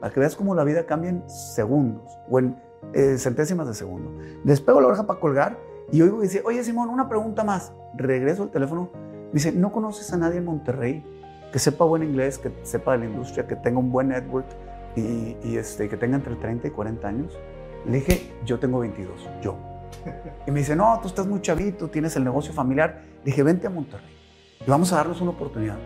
para que veas cómo la vida cambia en segundos o en eh, centésimas de segundo. Despego la oreja para colgar y oigo y dice, oye Simón, una pregunta más. Regreso al teléfono. Me dice, ¿no conoces a nadie en Monterrey que sepa buen inglés, que sepa de la industria, que tenga un buen network y, este, que tenga entre 30 y 40 años? Le dije, yo tengo 22, yo. Y me dice, no, tú estás muy chavito, tienes el negocio familiar. Le dije, vente a Monterrey y vamos a darnos una oportunidad.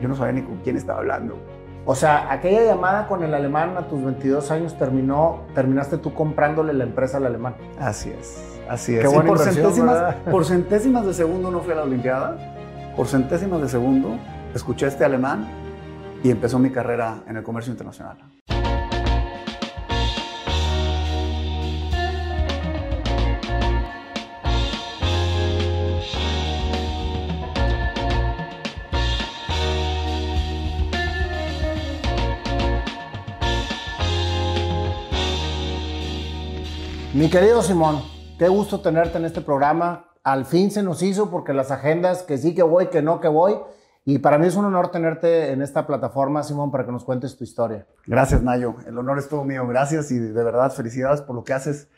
Yo no sabía ni con quién estaba hablando. O sea, aquella llamada con el alemán a tus 22 años terminó, terminaste tú comprándole la empresa al alemán. Así es, así es. Qué buena por, centésimas, por centésimas de segundo no fui a la Olimpiada, por centésimas de segundo escuché este alemán y empezó mi carrera en el comercio internacional. Mi querido Simón, qué gusto tenerte en este programa. Al fin se nos hizo porque las agendas, que sí que voy, que no que voy. Y para mí es un honor tenerte en esta plataforma, Simón, para que nos cuentes tu historia. Gracias, Nayo. El honor es todo mío. Gracias y de verdad felicidades por lo que haces.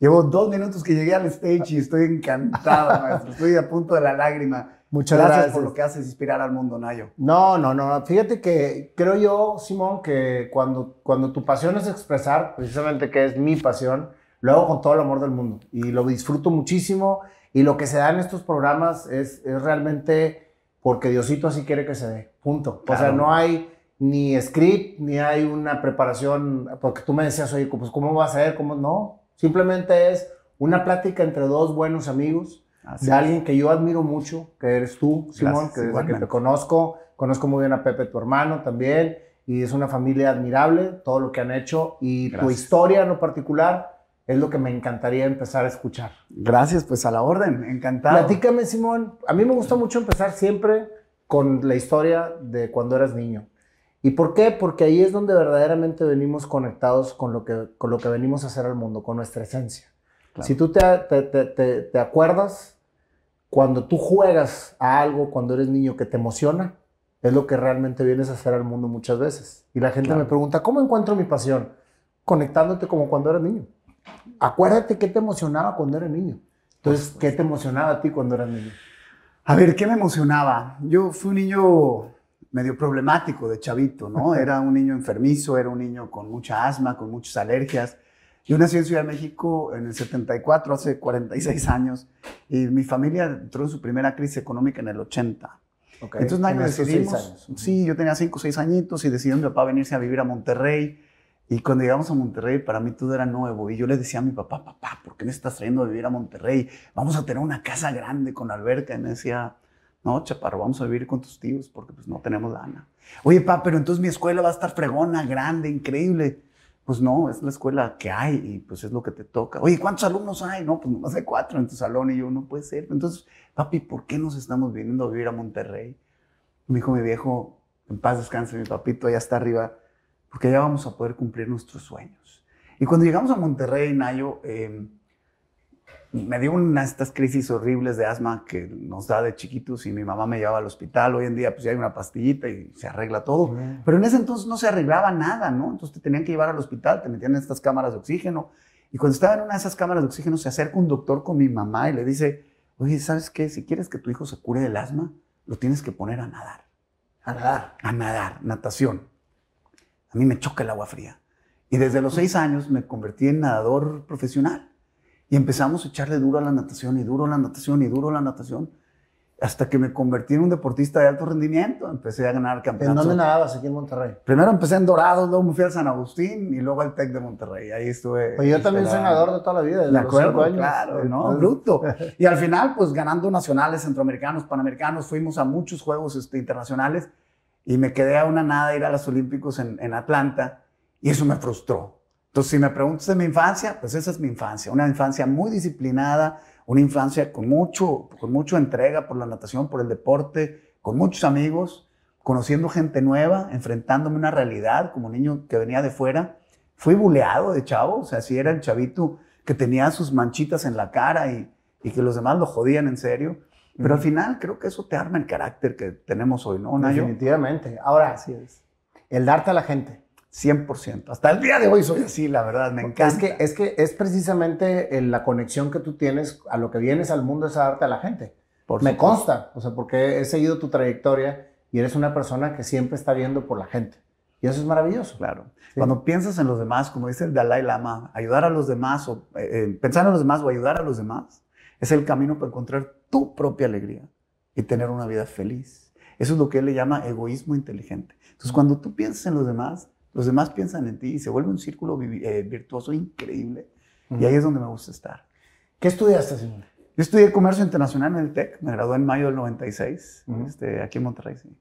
Llevo dos minutos que llegué al stage y estoy encantado, maestro. Estoy a punto de la lágrima. Muchas gracias, gracias, por lo que haces, inspirar al mundo, Nayo. No, no, no. Fíjate que creo yo, Simón, que cuando, cuando tu pasión es expresar, precisamente que es mi pasión, lo hago con todo el amor del mundo y lo disfruto muchísimo. Y lo que se da en estos programas es, es realmente porque Diosito así quiere que se dé. Punto. O sea, no hay ni script, ni hay una preparación, porque tú me decías, oye, pues ¿cómo va a ser? ¿Cómo? No, simplemente es una plática entre dos buenos amigos, de alguien que yo admiro mucho, que eres tú, Simón, que desde que te conozco, conozco muy bien a Pepe, tu hermano también, y es una familia admirable, todo lo que han hecho, y tu historia en lo particular, es lo que me encantaría empezar a escuchar. Gracias, pues a la orden, encantado. Platícame, Simón. A mí me gusta mucho empezar siempre con la historia de cuando eras niño. ¿Y por qué? Porque ahí es donde verdaderamente venimos conectados con lo que, con lo que venimos a hacer al mundo, con nuestra esencia. Si tú te, te, te, acuerdas, cuando tú juegas a algo cuando eres niño que te emociona, es lo que realmente vienes a hacer al mundo muchas veces. Y la gente me pregunta, ¿cómo encuentro mi pasión? Conectándote como cuando eras niño acuérdate qué te emocionaba cuando eras niño. Entonces, ¿qué te emocionaba a ti cuando eras niño? A ver, ¿qué me emocionaba? Yo fui un niño medio problemático de chavito, ¿no? Era un niño enfermizo, era un niño con mucha asma, con muchas alergias. Yo nací en Ciudad de México en el 74, hace 46 años, y mi familia entró en su primera crisis económica en el 80. Entonces, nadie decidimos. Años. Sí, yo tenía 5 o 6 añitos y decidieron mi papá venirse a vivir a Monterrey. Y cuando llegamos a Monterrey, para mí todo era nuevo. Y yo le decía a mi papá, papá, ¿por qué me estás trayendo a vivir a Monterrey? Vamos a tener una casa grande con alberca. Y me decía, no, chaparro, vamos a vivir con tus tíos porque pues no tenemos lana. Oye, papá, pero entonces mi escuela va a estar fregona, grande, increíble. Pues no, es la escuela que hay y pues es lo que te toca. Oye, ¿cuántos alumnos hay? No, pues nomás hay cuatro en tu salón y yo, no puede ser. Entonces, papi, ¿por qué nos estamos viniendo a vivir a Monterrey? Me dijo mi viejo, en paz descanse, mi papito, allá está arriba porque ya vamos a poder cumplir nuestros sueños. Y cuando llegamos a Monterrey, Nayo, em, me dio una de estas crisis horribles de asma que nos da de chiquitos y mi mamá me llevaba al hospital. Hoy en día pues ya hay una pastillita y se arregla todo. Pero en ese entonces no se arreglaba nada, ¿no? Entonces te tenían que llevar al hospital, te metían en estas cámaras de oxígeno. Y cuando estaba en una de esas cámaras de oxígeno se acerca un doctor con mi mamá y le dice, oye, ¿sabes qué? Si quieres que tu hijo se cure del asma, lo tienes que poner a nadar. A nadar. A nadar, natación. A mí me choca el agua fría. Y desde los seis años me convertí en nadador profesional. Y empezamos a echarle duro a la natación y duro a la natación y duro a la natación. Hasta que me convertí en un deportista de alto rendimiento. Empecé a ganar campeonatos. ¿En dónde nadabas aquí en Monterrey? Primero empecé en Dorados, luego me fui a San Agustín y luego al TEC de Monterrey. Ahí estuve. Pues yo también soy nadador de toda la vida. De acuerdo, años. claro, ¿no? Bruto. Y al final, pues ganando nacionales, centroamericanos, panamericanos, fuimos a muchos juegos este, internacionales y me quedé a una nada ir a los Olímpicos en, en, Atlanta y eso me frustró. Entonces, si me preguntas de mi infancia, pues esa es mi infancia, una infancia muy disciplinada, una infancia con mucho, con mucho entrega por la natación, por el deporte, con muchos amigos, conociendo gente nueva, enfrentándome a una realidad como niño que venía de fuera. Fui buleado de chavo, o sea, si era el chavito que tenía sus manchitas en la cara y, y que los demás lo jodían en serio. Pero al final creo que eso te arma el carácter que tenemos hoy, ¿no, Nayo? Definitivamente. Ahora, Así es. el darte a la gente. 100%. Hasta el día de hoy soy así, la verdad, me encanta. Es que, es que es precisamente eh, la conexión que tú tienes a lo que vienes al mundo es a darte a la gente. Por Me supuesto. consta, o sea, porque he seguido tu trayectoria y eres una persona que siempre está viendo por la gente. Y eso es maravilloso. Claro. Sí. Cuando piensas en los demás, como dice el Dalai Lama, ayudar a los demás o eh, eh, pensar en los demás o ayudar a los demás es el camino para encontrar tu propia alegría y tener una vida feliz. Eso es lo que él le llama egoísmo inteligente. Entonces, cuando tú piensas en los demás, los demás piensan en ti y se vuelve un círculo eh, virtuoso increíble. Y ahí es donde me gusta estar. ¿Qué estudiaste, Simón? Yo estudié comercio internacional en el TEC, me gradué en mayo del 96, Ujú. este, aquí en Monterrey, sí.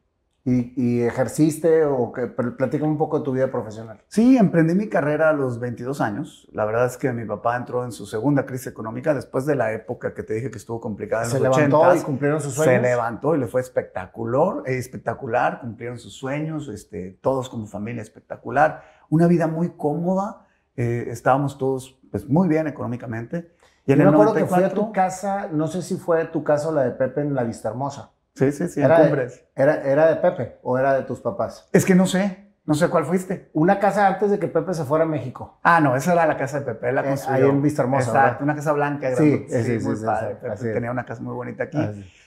¿Y, y ejerciste o que, pl- platícame un poco de tu vida profesional? Sí, emprendí mi carrera a los 22 años. La verdad es que mi papá entró en su segunda crisis económica después de la época que te dije que estuvo complicada en Se los levantó 80s. y cumplieron sus Se sueños. levantó y le fue espectacular, espectacular, cumplieron sus sueños, este, todos como familia espectacular, una vida muy cómoda, eh, estábamos todos pues, muy bien económicamente. Y en Yo me el acuerdo que fui a 94, tu casa, no sé si fue tu casa o la de Pepe en la Vista Hermosa. Sí, sí, sí, en Era de- Cumbres. ¿Era, ¿Era de Pepe o era de tus papás? Es que no sé, no sé cuál fuiste. Una casa antes de que Pepe se fuera a México. Ah, no, esa era la casa de Pepe, la Eh, construyó. ahí en Vista Hermosa, Exacto, ¿verdad? una casa blanca. Sí, sí, sí, muy sí, padre. sí, Pepe así es. tenía una casa muy bonita aquí.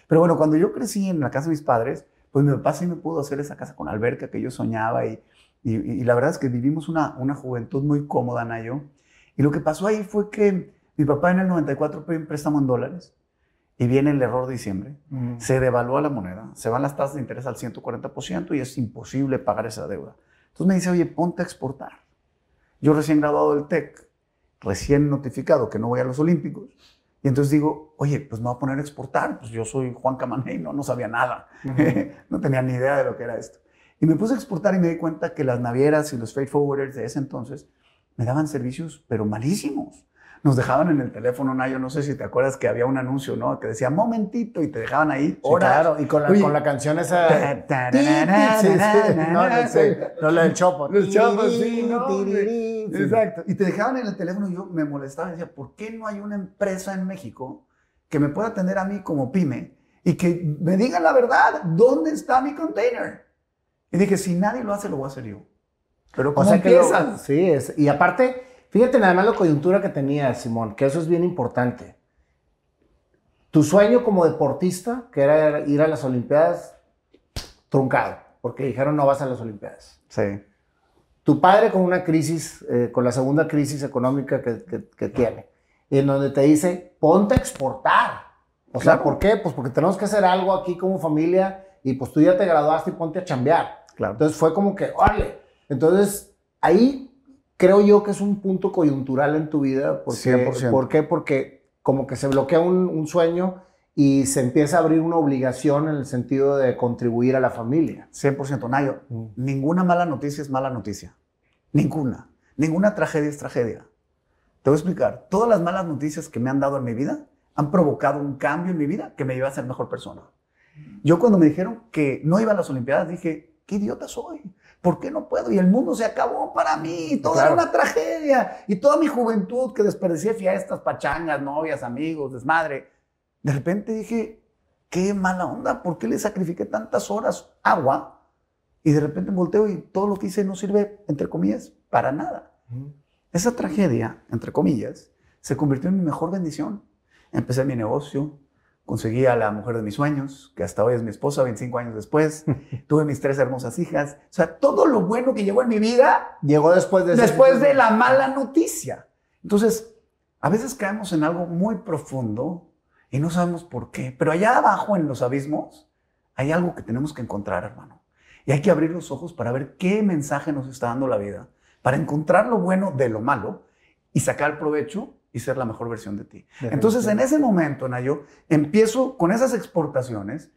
Pero bueno, cuando yo crecí en la casa de mis padres, pues mi papá sí me pudo hacer esa casa con alberca que yo soñaba y, y, y la verdad es que vivimos una, una juventud muy cómoda, Nayo. Y lo que pasó ahí fue que mi papá en el 94 pidió un préstamo en dólares y viene el error de diciembre. Mm. Se devalúa la moneda, se van las tasas de interés al 140% y es imposible pagar esa deuda. Entonces me dice, oye, ponte a exportar. Yo recién graduado del TEC, recién notificado que no voy a los Olímpicos, y entonces digo, oye, pues me voy a poner a exportar. Pues yo soy Juan Camaney, no, no sabía nada. no tenía ni idea de lo que era esto. Y me puse a exportar y me di cuenta que las navieras y los freight forwarders de ese entonces me daban servicios, pero malísimos. Nos dejaban en el teléfono, Nayo, no sé si te acuerdas que había un anuncio, ¿no? Que decía, momentito, y te dejaban ahí Sí, horas. claro, y con la, con la canción esa... Sí, sí, No, no, sí, no, la del chopo. Los chopos, sí, no, sí. Exacto. Y te dejaban en el teléfono y yo me molestaba y decía, ¿por qué no hay una empresa en México que me pueda atender a mí como pyme y que me diga la verdad, ¿dónde está mi container? Y dije, si nadie lo hace, lo voy a hacer yo. Pero O ¿cómo sea que lo- empiezas? sí, es, y aparte, fíjate nada más la coyuntura que tenía Simón, que eso es bien importante. Tu sueño como deportista, que era ir a las Olimpiadas, truncado, porque dijeron no vas a las Olimpiadas. Sí. Tu padre con una crisis, eh, con la segunda crisis económica que, que- que tiene, en donde te dice, ponte a exportar. O sea, Claro. ¿por qué? Pues porque tenemos que hacer algo aquí como familia y pues tú ya te graduaste y ponte a chambear. Claro. Entonces fue como que, órale. Entonces, ahí creo yo que es un punto coyuntural en tu vida. Porque, 100%. ¿Por qué? Porque como que se bloquea un, un sueño y se empieza a abrir una obligación en el sentido de contribuir a la familia. 100% Nayo. Mm. Ninguna mala noticia es mala noticia. Ninguna. Ninguna tragedia es tragedia. Te voy a explicar. Todas las malas noticias que me han dado en mi vida han provocado un cambio en mi vida que me lleva a ser mejor persona. Yo cuando me dijeron que no iba a las Olimpiadas dije, qué idiota soy. ¿Por qué no puedo? Y el mundo se acabó para mí. Todo Claro. era una tragedia. Y toda mi juventud que desperdicié fiestas, pachangas, novias, amigos, desmadre. De repente dije, qué mala onda. ¿Por qué le sacrifiqué tantas horas agua? Y de repente volteo y todo lo que hice no sirve, entre comillas, para nada. Esa tragedia, entre comillas, se convirtió en mi mejor bendición. Empecé mi negocio, conseguí a la mujer de mis sueños, que hasta hoy es mi esposa, 25 años después. Tuve mis tres hermosas hijas. O sea, todo lo bueno que llegó en mi vida Llegó después de después de la mala noticia. Entonces, a veces caemos en algo muy profundo y no sabemos por qué, pero allá abajo en los abismos hay algo que tenemos que encontrar, hermano. Y hay que abrir los ojos para ver qué mensaje nos está dando la vida, para encontrar lo bueno de lo malo y sacar provecho y ser la mejor versión de ti. Entonces, en ese momento, Nayo, empiezo con esas exportaciones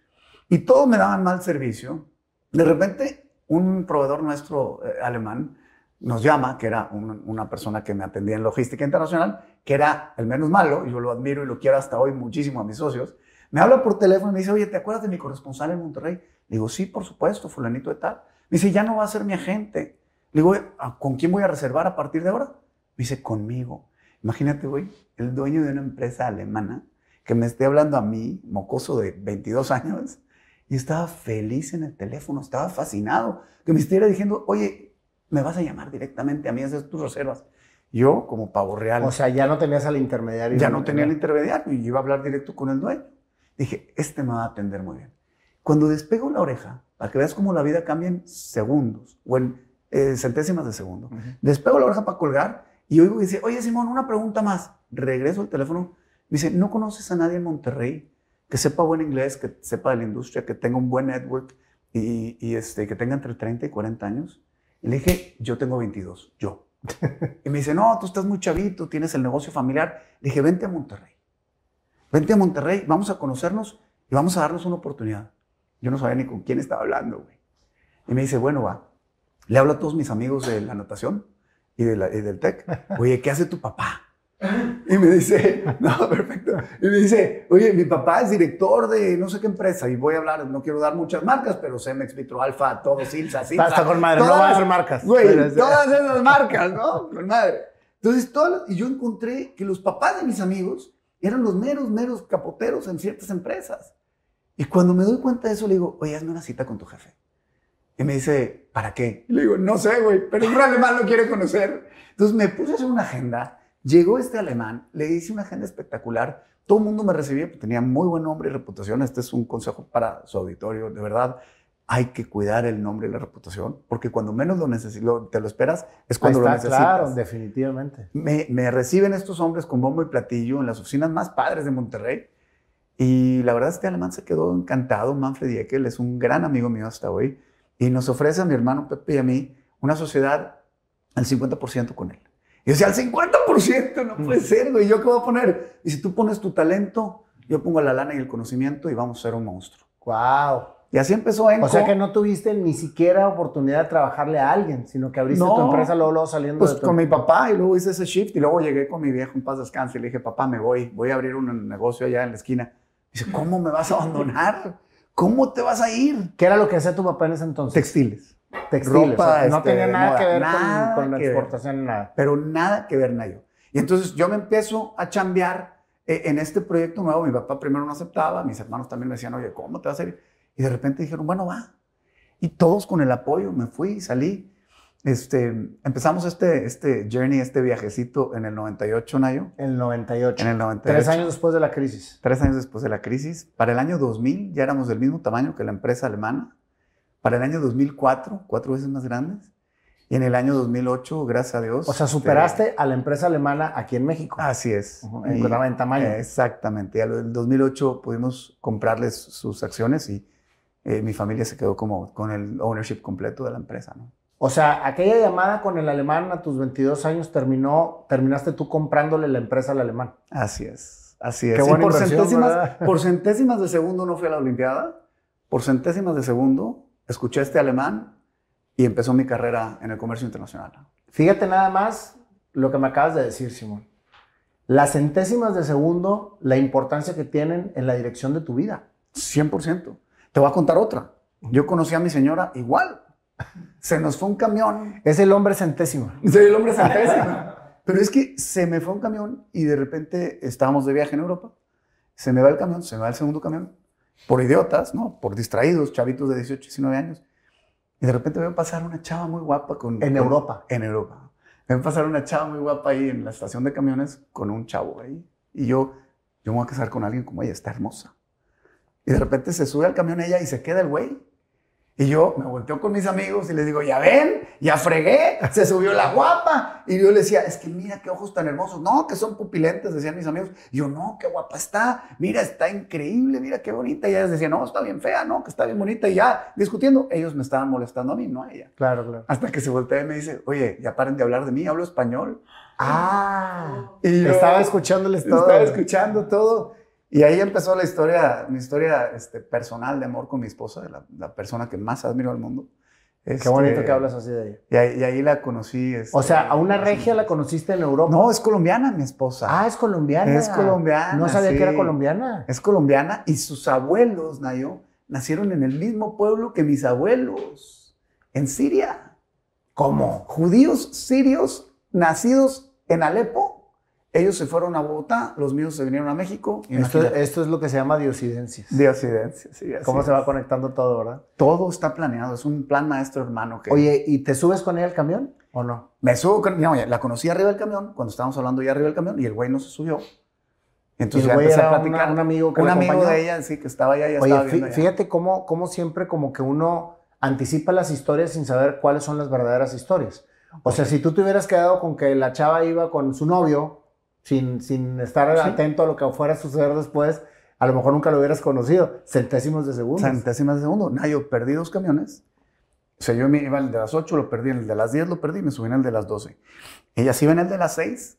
y todos me daban mal servicio. De repente, un proveedor nuestro eh, alemán nos llama, que era un- una persona que me atendía en logística internacional, que era el menos malo, y yo lo admiro y lo quiero hasta hoy muchísimo a mis socios. Me habla por teléfono y me dice, oye, ¿te acuerdas de mi corresponsal en Monterrey? Le digo, sí, por supuesto, fulanito de tal. Me dice, ya no va a ser mi agente. Le digo, "¿A- ¿con quién voy a reservar a partir de ahora? Me dice, conmigo. Imagínate, güey, el dueño de una empresa alemana que me esté hablando a mí, mocoso de 22 años, y estaba feliz en el teléfono, estaba fascinado, que me estuviera diciendo, oye, me vas a llamar directamente a mí, haces tus reservas. Yo, como pavo real. O sea, ya no tenías al intermediario. Ya no tenía el intermediario y iba a hablar directo con el dueño. Dije, este me va a atender muy bien. Cuando despego la oreja, para que veas cómo la vida cambia en segundos o en eh, centésimas de segundo, despego la oreja para colgar y oigo y dice, oye Simón, una pregunta más. Regreso al teléfono. Me dice, ¿no conoces a nadie en Monterrey que sepa buen inglés, que sepa de la industria, que tenga un buen network y, y este, que tenga entre 30 y 40 años? Y le dije, yo tengo 22, yo. y me dice, no, tú estás muy chavito, tienes el negocio familiar. Le dije, vente a Monterrey. Vente a Monterrey, vamos a conocernos y vamos a darnos una oportunidad. Yo no sabía ni con quién estaba hablando, güey. Y me dice, bueno, va. Le hablo a todos mis amigos de la natación y, de la, y del TEC. Oye, ¿qué hace tu papá? Y me dice, no, perfecto. Y me dice, oye, mi papá es director de no sé qué empresa y voy a hablar, no quiero dar muchas marcas, pero Cemex, Vitro Alfa, todo, Silsa, Silsa. Está con madre, no va a dar marcas. Güey, todas esas marcas, ¿no? Con madre. Entonces, todas, y yo encontré que los papás de mis amigos eran los meros, meros capoteros en ciertas empresas. Y cuando me doy cuenta de eso, le digo, oye, hazme una cita con tu jefe. Y me dice, ¿para qué? Y le digo, no sé, güey, pero un alemán lo quiere conocer. Entonces me puse a hacer una agenda Llegó este alemán, le hice una agenda espectacular. Todo el mundo me recibía, tenía muy buen nombre y reputación. Este es un consejo para su auditorio. De verdad, hay que cuidar el nombre y la reputación, porque cuando menos lo necesitas, te lo esperas, es cuando lo necesitas. Claro, definitivamente. Me, me, reciben estos hombres con bombo y platillo en las oficinas más padres de Monterrey. Y la verdad, este alemán se quedó encantado. Manfred Diekel es un gran amigo mío hasta hoy. Y nos ofrece a mi hermano Pepe y a mí una sociedad al 50% con él. Y yo decía, al 50%, no puede ser, güey. ¿Yo qué voy a poner? Y si tú pones tu talento, yo pongo la lana y el conocimiento y vamos a ser un monstruo. ¡Wow! Y así empezó Enco. O sea que no tuviste ni siquiera oportunidad de trabajarle a alguien, sino que abriste tu empresa luego, luego saliendo pues de con mi papá y luego hice ese shift y luego llegué con mi viejo en paz descanse y le dije, papá, me voy, voy a abrir un negocio allá en la esquina. Dice, ¿cómo me vas a abandonar? ¿Cómo te vas a ir? ¿Qué era lo que hacía tu papá en ese entonces? Textiles. Textiles. Ropa, no este, tenía nada moda, que ver nada con, con la que ver. exportación, nada. pero nada que ver, Nayo. Y entonces yo me empiezo a chambear eh, en este proyecto nuevo. Mi papá primero no aceptaba, mis hermanos también me decían, oye, ¿cómo te vas a ir? Y de repente dijeron, bueno, va. Y todos con el apoyo, me fui, salí. Este, empezamos este, este journey, este viajecito en el 98, Nayo. El 98. En el 98. Tres años después de la crisis. Tres años después de la crisis. Para el año 2000 ya éramos del mismo tamaño que la empresa alemana. Para el año 2004, cuatro veces más grandes. Y en el año 2008, gracias a Dios. O sea, superaste a la empresa alemana aquí en México. Así es. Ujú, en, en tamaño. Exactamente. Y en el 2008 pudimos comprarles sus acciones y eh, mi familia se quedó como con el ownership completo de la empresa. ¿no? O sea, aquella llamada con el alemán a tus 22 años terminó, terminaste tú comprándole la empresa al alemán. Así es. Así es. Qué buena por, centésimas, por centésimas de segundo no fui a la Olimpiada. Por centésimas de segundo escuché este alemán y empezó mi carrera en el comercio internacional. Fíjate nada más lo que me acabas de decir, Simón. Las centésimas de segundo, la importancia que tienen en la dirección de tu vida. 100%. Te voy a contar otra. Yo conocí a mi señora igual. Se nos fue un camión Es el hombre centésima. Soy el hombre centésimo. Pero es que se me fue un camión y de repente estábamos de viaje en Europa. Se me va el camión, se me va el segundo camión. Por idiotas, ¿no? Por distraídos, chavitos de 18, 19 años. Y de repente veo pasar una chava muy guapa con... En con- Europa. En Europa. Veo pasar una chava muy guapa ahí en la estación de camiones con un chavo ahí. Y yo, yo me voy a casar con alguien como ella, está hermosa. Y de repente se sube al camión ella y se queda el güey. Y yo me volteo con mis amigos y les digo, ya ven, ya fregué, se subió la guapa. Y yo le decía, es que mira qué ojos tan hermosos. No, que son pupilentes, decían mis amigos. Y yo, no, qué guapa está. Mira, está increíble, mira qué bonita. Y ellas decían, no, está bien fea, no, que está bien bonita. Y ya, discutiendo, ellos me estaban molestando a mí, no a ella. Claro, claro. Hasta que se voltea y me dice, oye, ya paren de hablar de mí, hablo español. Ah, Y yo estaba escuchándoles todo. Estaba escuchando todo. Y ahí empezó la historia, mi historia este, personal de amor con mi esposa, la, la persona que más admiro al mundo. Qué Este, bonito que hablas así de ella. Y ahí, y ahí la conocí. este, O sea, a una regia la conociste en Europa. No, es colombiana mi esposa. Ah, es colombiana. Es colombiana, No sabía sí. que era colombiana. Es colombiana y sus abuelos, Nayo, nacieron en el mismo pueblo que mis abuelos, en Siria. ¿Cómo? Judíos sirios nacidos en Alepo, Ellos se fueron a Bogotá, los míos se vinieron a México. Esto, esto es lo que se llama diosidencias. Diosidencia, sí. así Cómo se va conectando todo, ¿verdad? Todo está planeado, es un plan maestro hermano que... Oye, ¿y te subes con ella al camión o no? Me subo, con- no, la conocí arriba del camión, cuando estábamos hablando ya arriba del camión, y el güey no se subió. Entonces ya güey empecé a platicar. una- un amigo que un amigo acompañó. de ella, sí, que estaba allá, ya Oye, estaba viendo allá. fíjate cómo, cómo siempre como que uno anticipa las historias sin saber cuáles son las verdaderas historias. O sea, si tú te hubieras quedado con que la chava iba con su novio sin, sin estar Sí. atento a lo que fuera a suceder después, a lo mejor nunca lo hubieras conocido. Centésimos de segundos. Centésimas de segundo. Nayo, perdí dos camiones. O sea, yo me iba en el de las 8, lo perdí, en el de las 10 lo perdí, me subí en el de las 12. Ella sí iba en el de las 6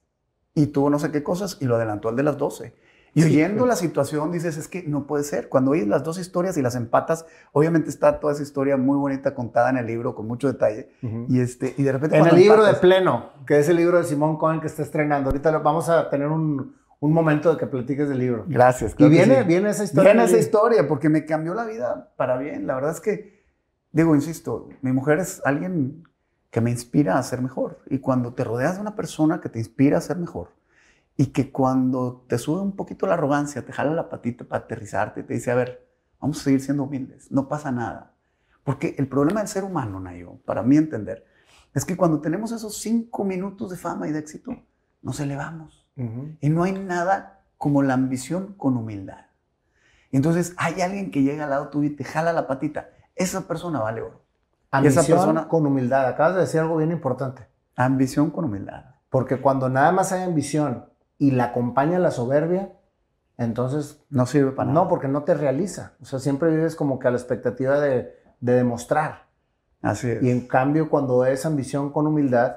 y tuvo no sé qué cosas y lo adelantó al de las 12. Y Sí, oyendo pues. la situación dices, es que no puede ser. Cuando oyes las dos historias y las empatas, obviamente está toda esa historia muy bonita contada en el libro con mucho detalle. Y, este, y de repente... En el libro de Pleno, que es el libro de Simón Cohen que está estrenando. Ahorita lo- vamos a tener un, un momento de que platiques del libro. Gracias. Y claro viene, sí. viene esa historia. Viene esa historia porque me cambió la vida para bien. La verdad es que, digo, insisto, mi mujer es alguien que me inspira a ser mejor. Y cuando te rodeas de una persona que te inspira a ser mejor y que cuando te sube un poquito la arrogancia, te jala la patita para aterrizarte, te dice, a ver, vamos a seguir siendo humildes, no pasa nada. Porque el problema del ser humano, Nayo, para mí entender, es que cuando tenemos esos cinco minutos de fama y de éxito, nos elevamos. Y no hay nada como la ambición con humildad. Entonces hay alguien que llega al lado tuyo y te jala la patita. Esa persona vale oro. Y esa Ambición persona- con humildad. Acabas de decir algo bien importante. Ambición con humildad. Porque cuando nada más hay ambición y la acompaña la soberbia, entonces No sirve para nada. no, porque no te realiza. O sea, siempre vives como que a la expectativa de, de demostrar. Así es. Y en cambio, cuando es ambición con humildad,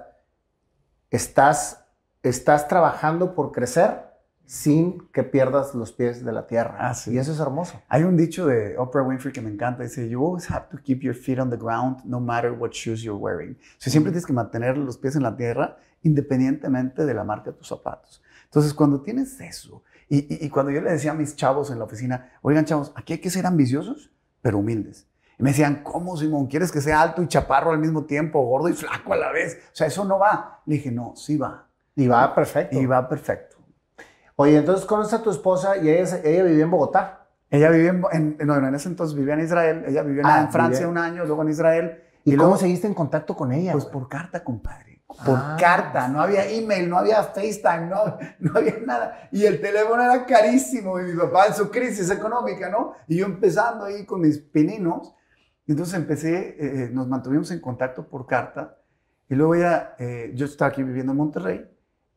estás, estás trabajando por crecer sin que pierdas los pies de la tierra. Así y es. eso es hermoso. Hay un dicho de Oprah Winfrey que me encanta. Dice, you always have to keep your feet on the ground no matter what shoes you're wearing. O sea, siempre tienes que mantener los pies en la tierra independientemente de la marca de tus zapatos. Entonces, cuando tienes eso, y, y- y cuando yo le decía a mis chavos en la oficina, oigan chavos, aquí hay que ser ambiciosos, pero humildes. Y me decían, ¿cómo, Simón? ¿Quieres que sea alto y chaparro al mismo tiempo, gordo y flaco a la vez? O sea, eso no va. Le dije, no, sí va. Y va perfecto. Y va perfecto. Oye, entonces conoces a tu esposa y ella, ella vivía en Bogotá. Ella vivía en, en, no, en ese entonces vivía en Israel. Ella vivía Ah, en Francia vivía- un año, luego en Israel. ¿Y, luego, cómo seguiste en contacto con ella? Pues güey? por carta, compadre. Por Ah. carta. No había email, no había FaceTime, no, no había nada. Y el teléfono era carísimo. Y mi papá en su crisis económica, ¿no? Y yo empezando ahí con mis pininos. Entonces empecé, eh, nos mantuvimos en contacto por carta. Y luego ella, eh, yo estaba aquí viviendo en Monterrey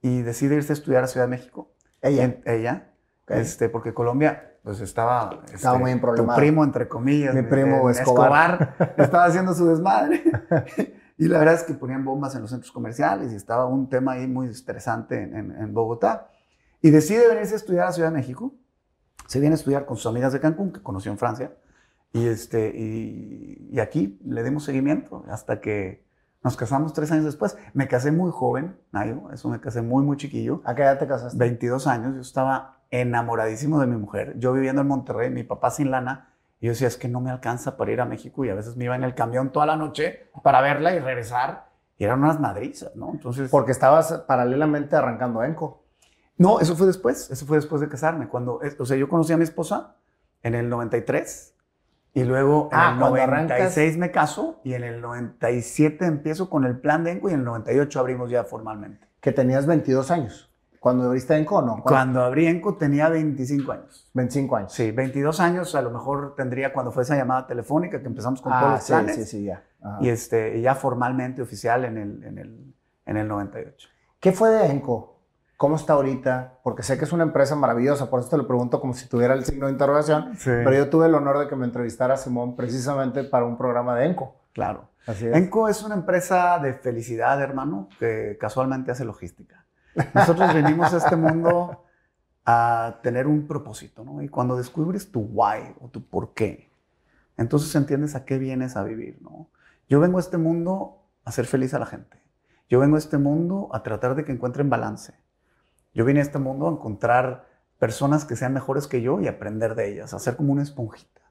y decide irse a estudiar a Ciudad de México. ella. En- ella, este, porque Colombia pues estaba, Estaba este, muy emproblemado. Tu primo, entre comillas. Mi eh, primo eh, Escobar. estaba haciendo su desmadre. y la verdad es que ponían bombas en los centros comerciales y estaba un tema ahí muy estresante en, en- en Bogotá. Y decide venirse a estudiar a Ciudad de México. Se viene a estudiar con sus amigas de Cancún, que conoció en Francia. Y, este, y, y aquí le dimos seguimiento hasta que nos casamos tres años después. Me casé muy joven, Nayo, eso me casé muy, muy chiquillo. ¿A qué edad te casaste? 22 años, yo estaba enamoradísimo de mi mujer. Yo viviendo en Monterrey, mi papá sin lana, y yo decía, es que no me alcanza para ir a México, y a veces me iba en el camión toda la noche para verla y regresar, y eran unas madrizas, ¿no? Entonces, Porque estabas paralelamente arrancando Enco. no, eso fue después, eso fue después de casarme, cuando, es- o sea, yo conocí a mi esposa en el 93, y luego en Ah, el cuando 96 me caso, y en el 97 empiezo con el plan de Enco, y en el 98 abrimos ya formalmente. Que tenías 22 años. Cuando abriste Enco no? Cuando abrí Enco tenía 25 años. 25 años. Sí, 22 años a lo mejor tendría cuando fue esa llamada telefónica que empezamos con todos Ah, los sí, planes. sí, sí, ya. Ajá. Y, este, ya formalmente oficial en el, en, el, en el 98. ¿Qué fue de Enco? ¿Cómo está ahorita? Porque sé que es una empresa maravillosa, por eso te lo pregunto como si tuviera el signo de interrogación. Pero yo tuve el honor de que me entrevistara Simón precisamente para un programa de Enco. Claro. Así es. Enco es una empresa de felicidad, hermano, que casualmente hace logística. Nosotros venimos a este mundo a tener un propósito, ¿no? Y cuando descubres tu why o tu por qué, entonces entiendes a qué vienes a vivir, ¿no? Yo vengo a este mundo a ser feliz a la gente. Yo vengo a este mundo a tratar de que encuentren balance. Yo vine a este mundo a encontrar personas que sean mejores que yo y aprender de ellas, a ser como una esponjita.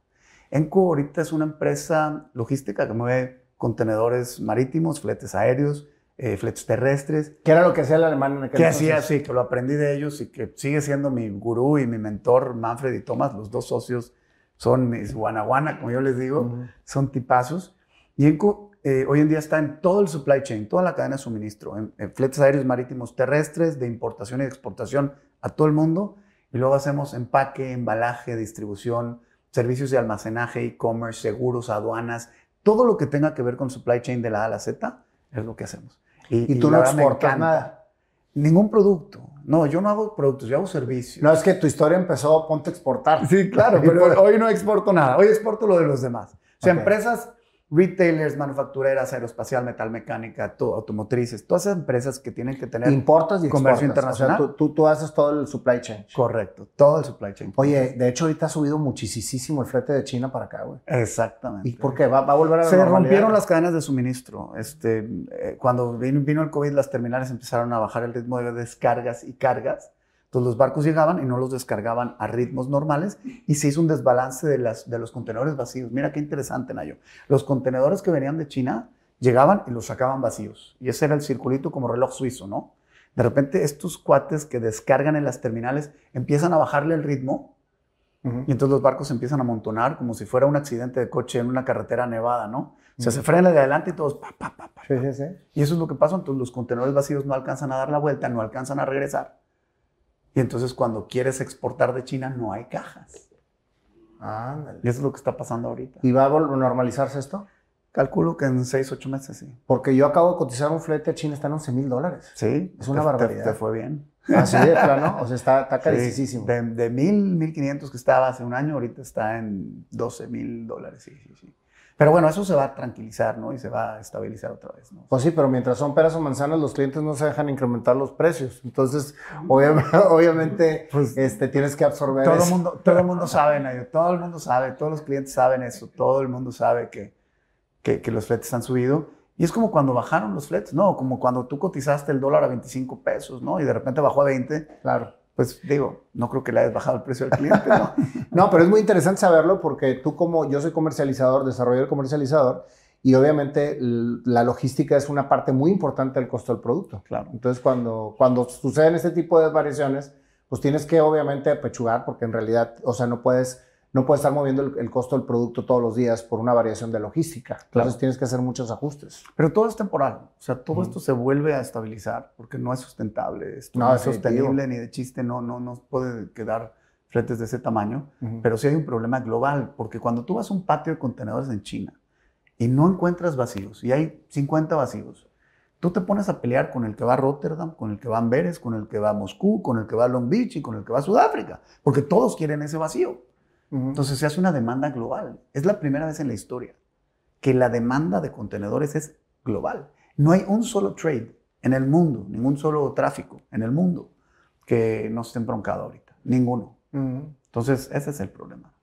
Enco ahorita es una empresa logística que mueve contenedores marítimos, fletes aéreos, eh, fletes terrestres. ¿Qué era lo que hacía el alemán en aquel ¿Qué entonces? hacía? Sí, que lo aprendí de ellos y que sigue siendo mi gurú y mi mentor, Manfred y Thomas, los dos socios son mis guanaguana, como yo les digo, Ujú. son tipazos. Y Enco eh, hoy en día está en todo el supply chain, toda la cadena de suministro, en, en fletes aéreos marítimos terrestres, de importación y de exportación a todo el mundo. Y luego hacemos empaque, embalaje, distribución, servicios de almacenaje, e-commerce, seguros, aduanas, todo lo que tenga que ver con supply chain de la A a la Z es lo que hacemos. Y tú no exportas nada. Ningún producto. No, yo no hago productos, yo hago servicios. No, es que tu historia empezó, ponte a exportar. Sí, claro, pero hoy no exporto nada. Hoy exporto lo de los demás. O sea, empresas, retailers, manufactureras, aeroespacial, metalmecánica, to- automotrices, todas esas empresas que tienen que tener. Importas y Comercio exportas. O sea, internacional. tú, tú, tú haces todo el supply chain. Correcto, todo el supply chain. Oye, de hecho, ahorita ha subido muchísimo el flete de China para acá, güey. Exactamente. ¿Y por qué? ¿Va, va a volver a la Se normalidad? rompieron las cadenas de suministro. Este, eh, cuando vino, vino el COVID, las terminales empezaron a bajar el ritmo de descargas y cargas. Entonces los barcos llegaban y no los descargaban a ritmos normales y se hizo un desbalance de, las, de los contenedores vacíos. Mira qué interesante, Nayo. Los contenedores que venían de China llegaban y los sacaban vacíos. Y ese era el circulito como reloj suizo, ¿no? De repente estos cuates que descargan en las terminales empiezan a bajarle el ritmo y entonces los barcos se empiezan a amontonar como si fuera un accidente de coche en una carretera nevada, ¿no? O sea, se frena de adelante y todos pa, pa, pa, pa. Sí, sí, sí. Y eso es lo que pasa, entonces los contenedores vacíos no alcanzan a dar la vuelta, no alcanzan a regresar. Y entonces cuando quieres exportar de China no hay cajas. Ándale. Y eso es lo que está pasando ahorita. ¿Y va a normalizarse esto? Calculo que en 6, 8 meses sí. Porque yo acabo de cotizar un flete a China, está en 11 mil dólares. Sí. Es una te- barbaridad. Te, fue bien. Así de plano, o sea, está, está Sí. De, de 1000, 1500 que estaba hace un año, ahorita está en 12 mil dólares. Sí, sí, sí. Pero bueno, eso se va a tranquilizar, ¿no? Y se va a estabilizar otra vez, ¿no? Pues sí, pero mientras son peras o manzanas, los clientes no se dejan incrementar los precios. Entonces, obviamente, obviamente Pues, este, tienes que absorber Todo el eso. mundo, todo el mundo sabe, Nayo, todo el mundo sabe, todos los clientes saben eso, todo el mundo sabe que, que, que los fletes han subido. Y es como cuando bajaron los fletes, ¿no? Como cuando tú cotizaste el dólar a 25 pesos, ¿no? Y de repente bajó a 20, Claro. Pues digo, no creo que le hayas bajado el precio al cliente, ¿no? No, pero es muy interesante saberlo porque tú como yo soy comercializador, desarrollador comercializador, y obviamente la logística es una parte muy importante del costo del producto. Claro. Entonces, cuando, cuando suceden este tipo de variaciones, pues tienes que obviamente apechugar porque en realidad, o sea, no puedes, no puedes estar moviendo el, el costo del producto todos los días por una variación de logística. Entonces, Claro. tienes que hacer muchos ajustes. Pero todo es temporal, o sea, todo esto se vuelve a estabilizar porque no es sustentable, esto No, no, es sostenible ni de chiste, no, no, no puede quedar fletes de ese tamaño. Pero sí hay un problema global, porque cuando tú vas a un patio de contenedores en China y no encuentras vacíos, y hay 50 vacíos, tú te pones a pelear con el que va a Rotterdam, con el que va a Amberes, con el que va a Moscú, con el que va a Long Beach y con el que va a Sudáfrica, porque todos quieren ese vacío. Ujú. Entonces se hace una demanda global. Es la primera vez en la historia que la demanda de contenedores es global. No hay un solo trade en el mundo, ningún solo tráfico en el mundo que no esté embroncado ahorita. Ninguno. Ujú. Entonces ese es el problema.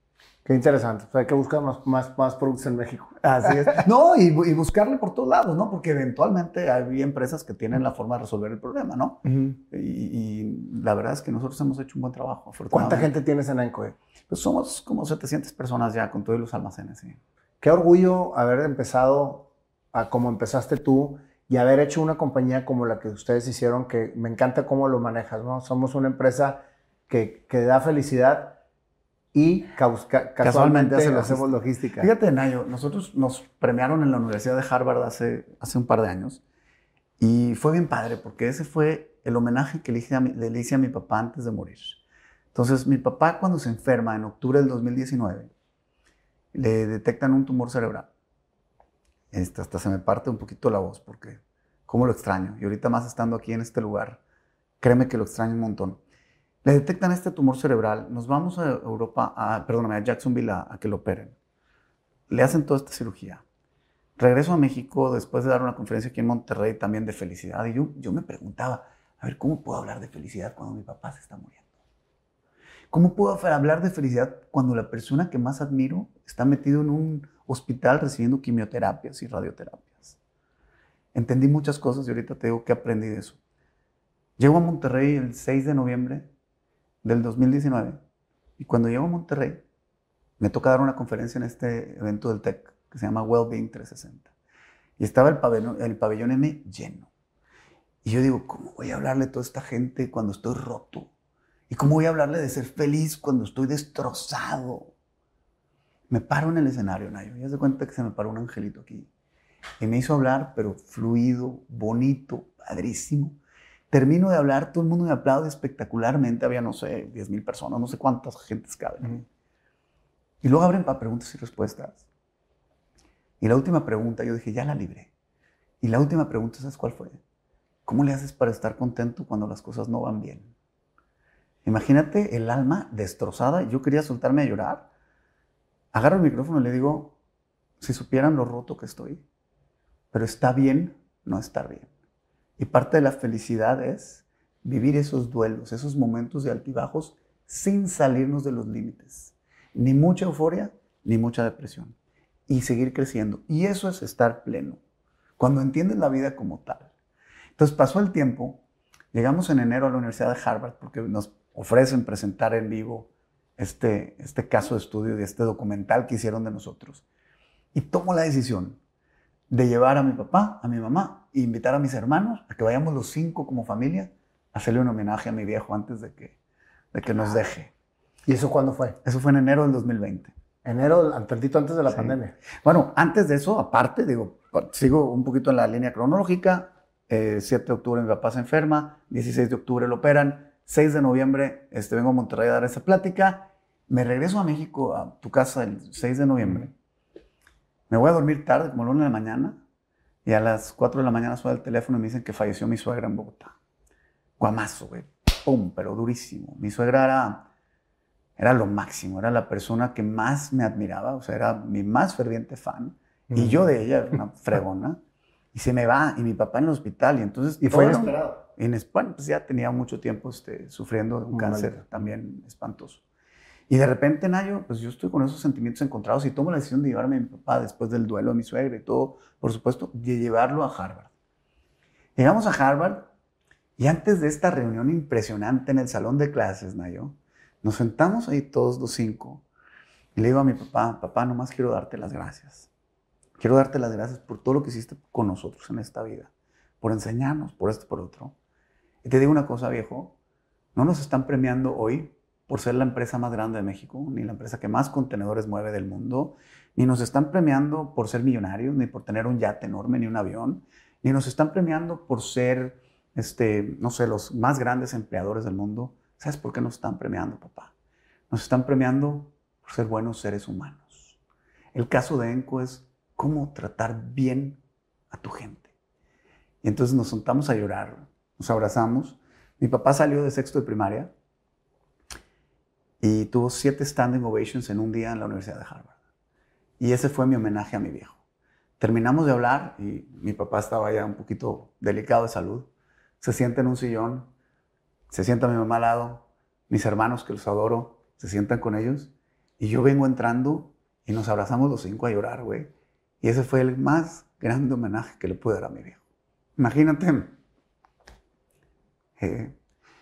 Qué interesante. O sea, hay que buscar más, más, más productos en México. Así es. No, y, y buscarle por todos lados, ¿no? Porque eventualmente hay empresas que tienen la forma de resolver el problema, ¿no? Y, y la verdad es que nosotros hemos hecho un buen trabajo. ¿Cuánta gente tienes en Encoe? Pues somos como 700 personas ya con todos los almacenes, sí. Qué orgullo haber empezado a como empezaste tú y haber hecho una compañía como la que ustedes hicieron, que me encanta cómo lo manejas, ¿no? Somos una empresa que, que da felicidad y caus- ca- casualmente, hace hacemos logística. Fíjate, Nayo, nosotros nos premiaron en la Universidad de Harvard hace, hace un par de años y fue bien padre porque ese fue el homenaje que le hice, a mi, le hice a mi papá antes de morir. Entonces, mi papá cuando se enferma en octubre del 2019, le detectan un tumor cerebral. Este, hasta se me parte un poquito la voz porque cómo lo extraño. Y ahorita más estando aquí en este lugar, créeme que lo extraño un montón. Le detectan este tumor cerebral, nos vamos a Europa, a, perdóname, a Jacksonville a, a que lo operen. Le hacen toda esta cirugía. Regreso a México después de dar una conferencia aquí en Monterrey también de felicidad. Y yo, yo me preguntaba, a ver, ¿cómo puedo hablar de felicidad cuando mi papá se está muriendo? ¿Cómo puedo hablar de felicidad cuando la persona que más admiro está metido en un hospital recibiendo quimioterapias y radioterapias? Entendí muchas cosas y ahorita te digo que aprendí de eso. Llego a Monterrey el 6 de noviembre del 2019 y cuando llego a Monterrey me toca dar una conferencia en este evento del TEC que se llama Wellbeing 360. Y estaba el pabellón, el pabellón M lleno, Y yo digo, ¿cómo voy a hablarle a toda esta gente cuando estoy roto? ¿Y cómo voy a hablarle de ser feliz cuando estoy destrozado? Me paro en el escenario, Nayo. Ya se cuenta que se me paró un angelito aquí. Y me hizo hablar, pero fluido, bonito, padrísimo. Termino de hablar, todo el mundo me aplaude espectacularmente. Había, no sé, 10 mil personas, no sé cuántas gentes caben. Y luego abren para preguntas y respuestas. Y la última pregunta, yo dije, ya la libré. Y la última pregunta, ¿sabes cuál fue? ¿Cómo le haces para estar contento cuando las cosas no van bien? Imagínate el alma destrozada. Yo quería soltarme a llorar. Agarro el micrófono y le digo, si supieran lo roto que estoy, pero está bien no estar bien. Y parte de la felicidad es vivir esos duelos, esos momentos de altibajos sin salirnos de los límites. Ni mucha euforia, ni mucha depresión. Y seguir creciendo. Y eso es estar pleno. Cuando entiendes la vida como tal. Entonces pasó el tiempo, llegamos en enero a la Universidad de Harvard porque nos ofrecen presentar en vivo este, este caso de estudio y este documental que hicieron de nosotros. Y tomo la decisión de llevar a mi papá, a mi mamá e invitar a mis hermanos a que vayamos los cinco como familia a hacerle un homenaje a mi viejo antes de que, de que nos deje. ¿Y eso cuándo fue? Eso fue en enero del 2020. Enero, tantito antes de la pandemia. Bueno, antes de eso, aparte, digo, sigo un poquito en la línea cronológica. 7 eh, de octubre mi papá se enferma, 16 de octubre lo operan, 6 de noviembre este, vengo a Monterrey a dar esa plática, me regreso a México, a tu casa el 6 de noviembre. Me voy a dormir tarde, como a la 1 de la mañana, y a las 4 de la mañana suena el teléfono y me dicen que falleció mi suegra en Bogotá. Guamazo, güey. Pum, pero durísimo. Mi suegra era, era lo máximo, era la persona que más me admiraba, o sea, era mi más ferviente fan. Y yo de ella, una fregona. Y se me va, y mi papá en el hospital. Y entonces. ¿Y fue inesperado? En España, pues ya tenía mucho tiempo este, sufriendo de un cáncer también espantoso. Y de repente, Nayo, pues yo estoy con esos sentimientos encontrados y tomo la decisión de llevarme a mi papá después del duelo de mi suegra y todo, por supuesto, de llevarlo a Harvard. Llegamos a Harvard y antes de esta reunión impresionante en el salón de clases, Nayo, nos sentamos ahí todos los cinco y le digo a mi papá, papá, nomás quiero darte las gracias. Quiero darte las gracias por todo lo que hiciste con nosotros en esta vida, por enseñarnos, por esto, por otro. Y te digo una cosa, viejo, no nos están premiando hoy por ser la empresa más grande de México, ni la empresa que más contenedores mueve del mundo, ni nos están premiando por ser millonarios, ni por tener un yate enorme, ni un avión, ni nos están premiando por ser, este, no sé, los más grandes empleadores del mundo. ¿Sabes por qué nos están premiando, papá? Nos están premiando por ser buenos seres humanos. El caso de Enco es cómo tratar bien a tu gente. Y entonces nos sentamos a llorar, nos abrazamos. Mi papá salió de sexto de primaria y tuvo siete standing ovations en un día en la Universidad de Harvard. Y ese fue mi homenaje a mi viejo. Terminamos de hablar y mi papá estaba ya un poquito delicado de salud. Se sienta en un sillón, se sienta mi mamá al lado, mis hermanos que los adoro, se sientan con ellos y yo vengo entrando y nos abrazamos los cinco a llorar, güey. Y ese fue el más grande homenaje que le pude dar a mi viejo. Imagínate, eh,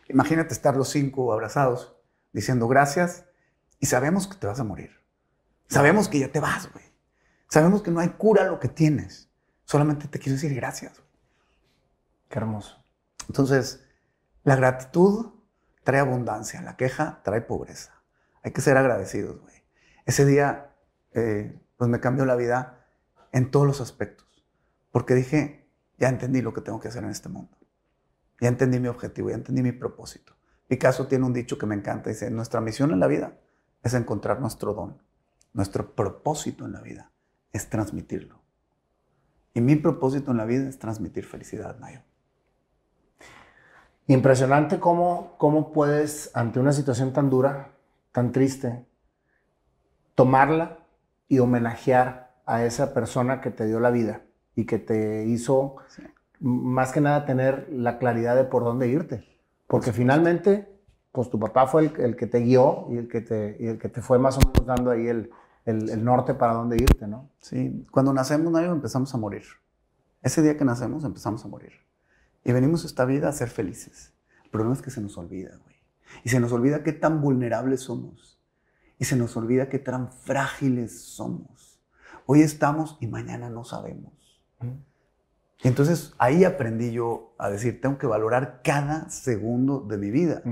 imagínate estar los cinco abrazados diciendo gracias y sabemos que te vas a morir. Sabemos que ya te vas, güey. Sabemos que no hay cura a lo que tienes. Solamente te quiero decir gracias. Qué hermoso. Entonces, la gratitud trae abundancia, la queja trae pobreza. Hay que ser agradecidos, güey. Ese día, eh, pues me cambió la vida en todos los aspectos. Porque dije, ya entendí lo que tengo que hacer en este mundo. Ya entendí mi objetivo, ya entendí mi propósito. Picasso tiene un dicho que me encanta, dice, nuestra misión en la vida es encontrar nuestro don. Nuestro propósito en la vida es transmitirlo. Y mi propósito en la vida es transmitir felicidad, Mayo. Impresionante cómo, cómo puedes, ante una situación tan dura, tan triste, tomarla y homenajear a esa persona que te dio la vida y que te hizo, más que nada, tener la claridad de por dónde irte. Porque finalmente, pues tu papá fue el, que te guió y el que te, y el que te fue más o menos dando ahí el, el, norte para dónde irte, ¿no? Sí, cuando nacemos, nadie empezamos a morir. Ese día que nacemos, empezamos a morir. Y venimos a esta vida a ser felices. El problema es que se nos olvida, güey. Y se nos olvida qué tan vulnerables somos. Y se nos olvida qué tan frágiles somos. Hoy estamos y mañana no sabemos. Y entonces ahí aprendí yo a decir, tengo que valorar cada segundo de mi vida.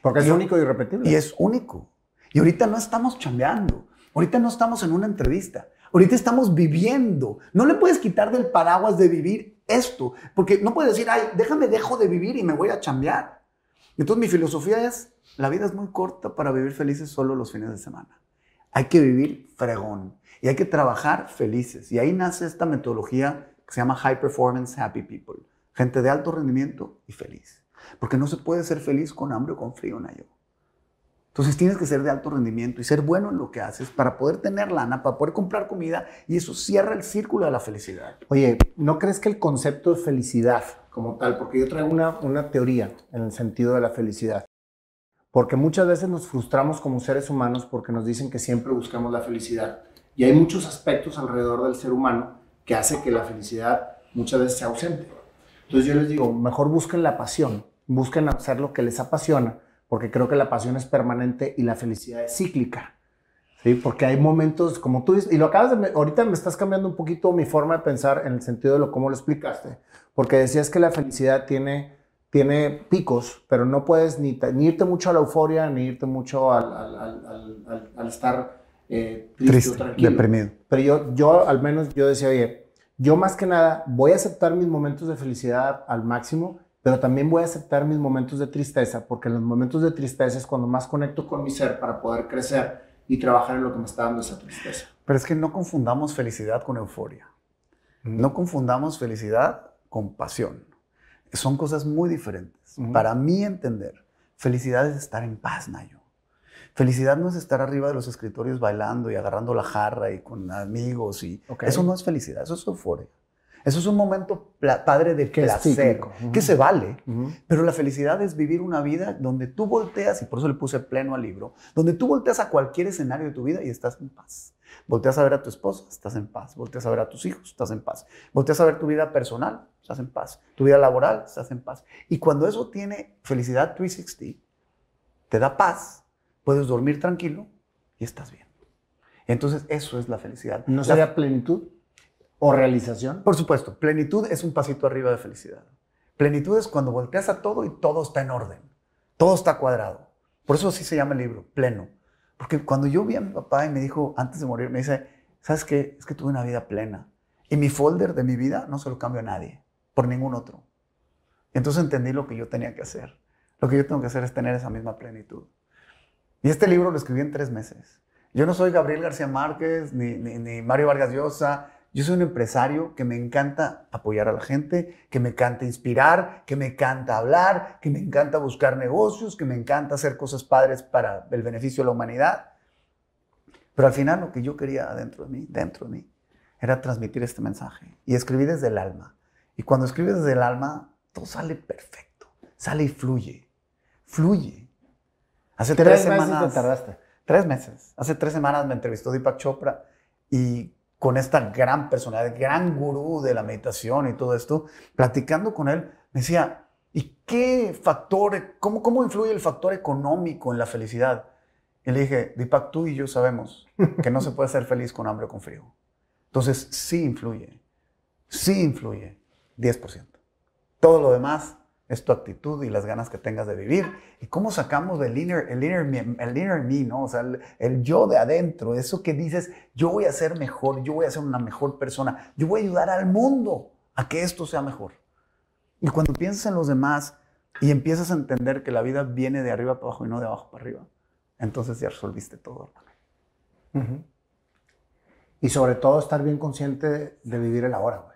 Porque es único y irrepetible. Y es único. Y ahorita no estamos chambeando. Ahorita no estamos en una entrevista. Ahorita estamos viviendo. No le puedes quitar del paraguas de vivir esto. Porque no puedes decir, ay, déjame, dejo de vivir y me voy a chambear. Entonces mi filosofía es, la vida es muy corta para vivir felices solo los fines de semana. Hay que vivir fregón y hay que trabajar felices. Y ahí nace esta metodología que se llama High Performance Happy People. Gente de alto rendimiento y feliz. Porque no se puede ser feliz con hambre o con frío, Nayo. Entonces tienes que ser de alto rendimiento y ser bueno en lo que haces para poder tener lana, para poder comprar comida y eso cierra el círculo de la felicidad. Oye, ¿no crees que el concepto de felicidad como tal, porque yo traigo una, una teoría en el sentido de la felicidad, porque muchas veces nos frustramos como seres humanos porque nos dicen que siempre buscamos la felicidad y hay muchos aspectos alrededor del ser humano que hace que la felicidad muchas veces sea ausente. Entonces yo les digo, mejor busquen la pasión, busquen hacer lo que les apasiona porque creo que la pasión es permanente y la felicidad es cíclica. ¿sí? Porque hay momentos, como tú dices, y lo acabas de, ahorita me estás cambiando un poquito mi forma de pensar en el sentido de lo, cómo lo explicaste, porque decías que la felicidad tiene, tiene picos, pero no puedes ni, ni irte mucho a la euforia, ni irte mucho al, al, al, estar eh, triste, tranquilo. deprimido. Pero yo, yo, al menos, yo decía, oye, yo más que nada voy a aceptar mis momentos de felicidad al máximo pero también voy a aceptar mis momentos de tristeza, porque en los momentos de tristeza es cuando más conecto con mi ser para poder crecer y trabajar en lo que me está dando esa tristeza. Pero es que no confundamos felicidad con euforia. No confundamos felicidad con pasión. Son cosas muy diferentes. Para mí entender, felicidad es estar en paz, Nayo. Felicidad no es estar arriba de los escritorios bailando y agarrando la jarra y con amigos y eso no es felicidad, eso es euforia. Eso es un momento padre de placer, que se vale. Pero la felicidad es vivir una vida donde tú volteas, y por eso le puse pleno al libro, donde tú volteas a cualquier escenario de tu vida y estás en paz. Volteas a ver a tu esposa, estás en paz. Volteas a ver a tus hijos, estás en paz. Volteas a ver tu vida personal, estás en paz. Tu vida laboral, estás en paz. Y cuando eso tiene felicidad 360, te da paz, puedes dormir tranquilo y estás bien. Entonces, eso es la felicidad. ¿No sería plenitud? ¿O realización? Por supuesto, plenitud es un pasito arriba de felicidad. Plenitud es cuando volteas a todo y todo está en orden, todo está cuadrado. Por eso así se llama el libro, pleno. Porque cuando yo vi a mi papá y me dijo, antes de morir, me dice, ¿sabes qué? Es que tuve una vida plena. Y mi folder de mi vida no se lo cambio a nadie, por ningún otro. Entonces entendí lo que yo tenía que hacer. Lo que yo tengo que hacer es tener esa misma plenitud. Y este libro lo escribí en tres meses. Yo no soy Gabriel García Márquez, ni, Mario Vargas Llosa, yo soy un empresario que me encanta apoyar a la gente, que me encanta inspirar, que me encanta hablar, que me encanta buscar negocios, que me encanta hacer cosas padres para el beneficio de la humanidad. Pero al final lo que yo quería dentro de mí, dentro de mí, era transmitir este mensaje. Y escribí desde el alma. Y cuando escribes desde el alma, todo sale perfecto. Sale y fluye. Fluye. Hace tres, semanas. Meses tardaste. Tres meses. Hace tres semanas me entrevistó Deepak Chopra y con esta gran personalidad, gran gurú de la meditación y todo esto, platicando con él, me decía, ¿y qué factor, cómo, cómo influye el factor económico en la felicidad? Y le dije, Deepak, tú y yo sabemos que no se puede ser feliz con hambre o con frío. Entonces, sí influye, sí influye, 10%. Todo lo demás es tu actitud y las ganas que tengas de vivir. ¿Y cómo sacamos el inner, el inner, el inner me, ¿no? O sea, el, yo de adentro, eso que dices, yo voy a ser mejor, yo voy a ser una mejor persona, yo voy a ayudar al mundo a que esto sea mejor. Y cuando piensas en los demás y empiezas a entender que la vida viene de arriba para abajo y no de abajo para arriba, entonces ya resolviste todo. Y sobre todo estar bien consciente de vivir el ahora.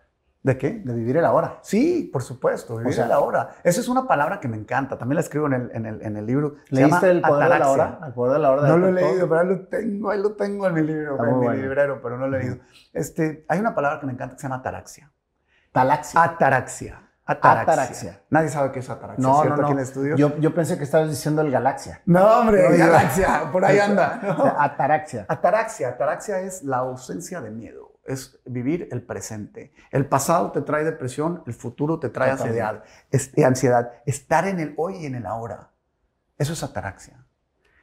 ¿De qué? De vivir el ahora. Sí, por supuesto, vivir el ahora. Esa es una palabra que me encanta. También la escribo en el, en el, en el libro. ¿Leíste el poder de la hora? El poder de la hora no lo he leído, pero ahí lo tengo, ahí lo tengo en mi libro, en mi librero, pero no lo he leído. Este, hay una palabra que me encanta que se llama ataraxia. Talaxia. Ataraxia. Ataraxia. Nadie sabe qué es ataraxia. No, ¿cierto? no, no. Aquí en el estudio. Yo, yo, pensé que estabas diciendo el galaxia. No, hombre, galaxia. Por ahí anda. Ataraxia. Ataraxia. Ataraxia es la ausencia de miedo es vivir el presente. El pasado te trae depresión, el futuro te trae ansiedad, este, ansiedad. Estar en el hoy y en el ahora. Eso es ataraxia.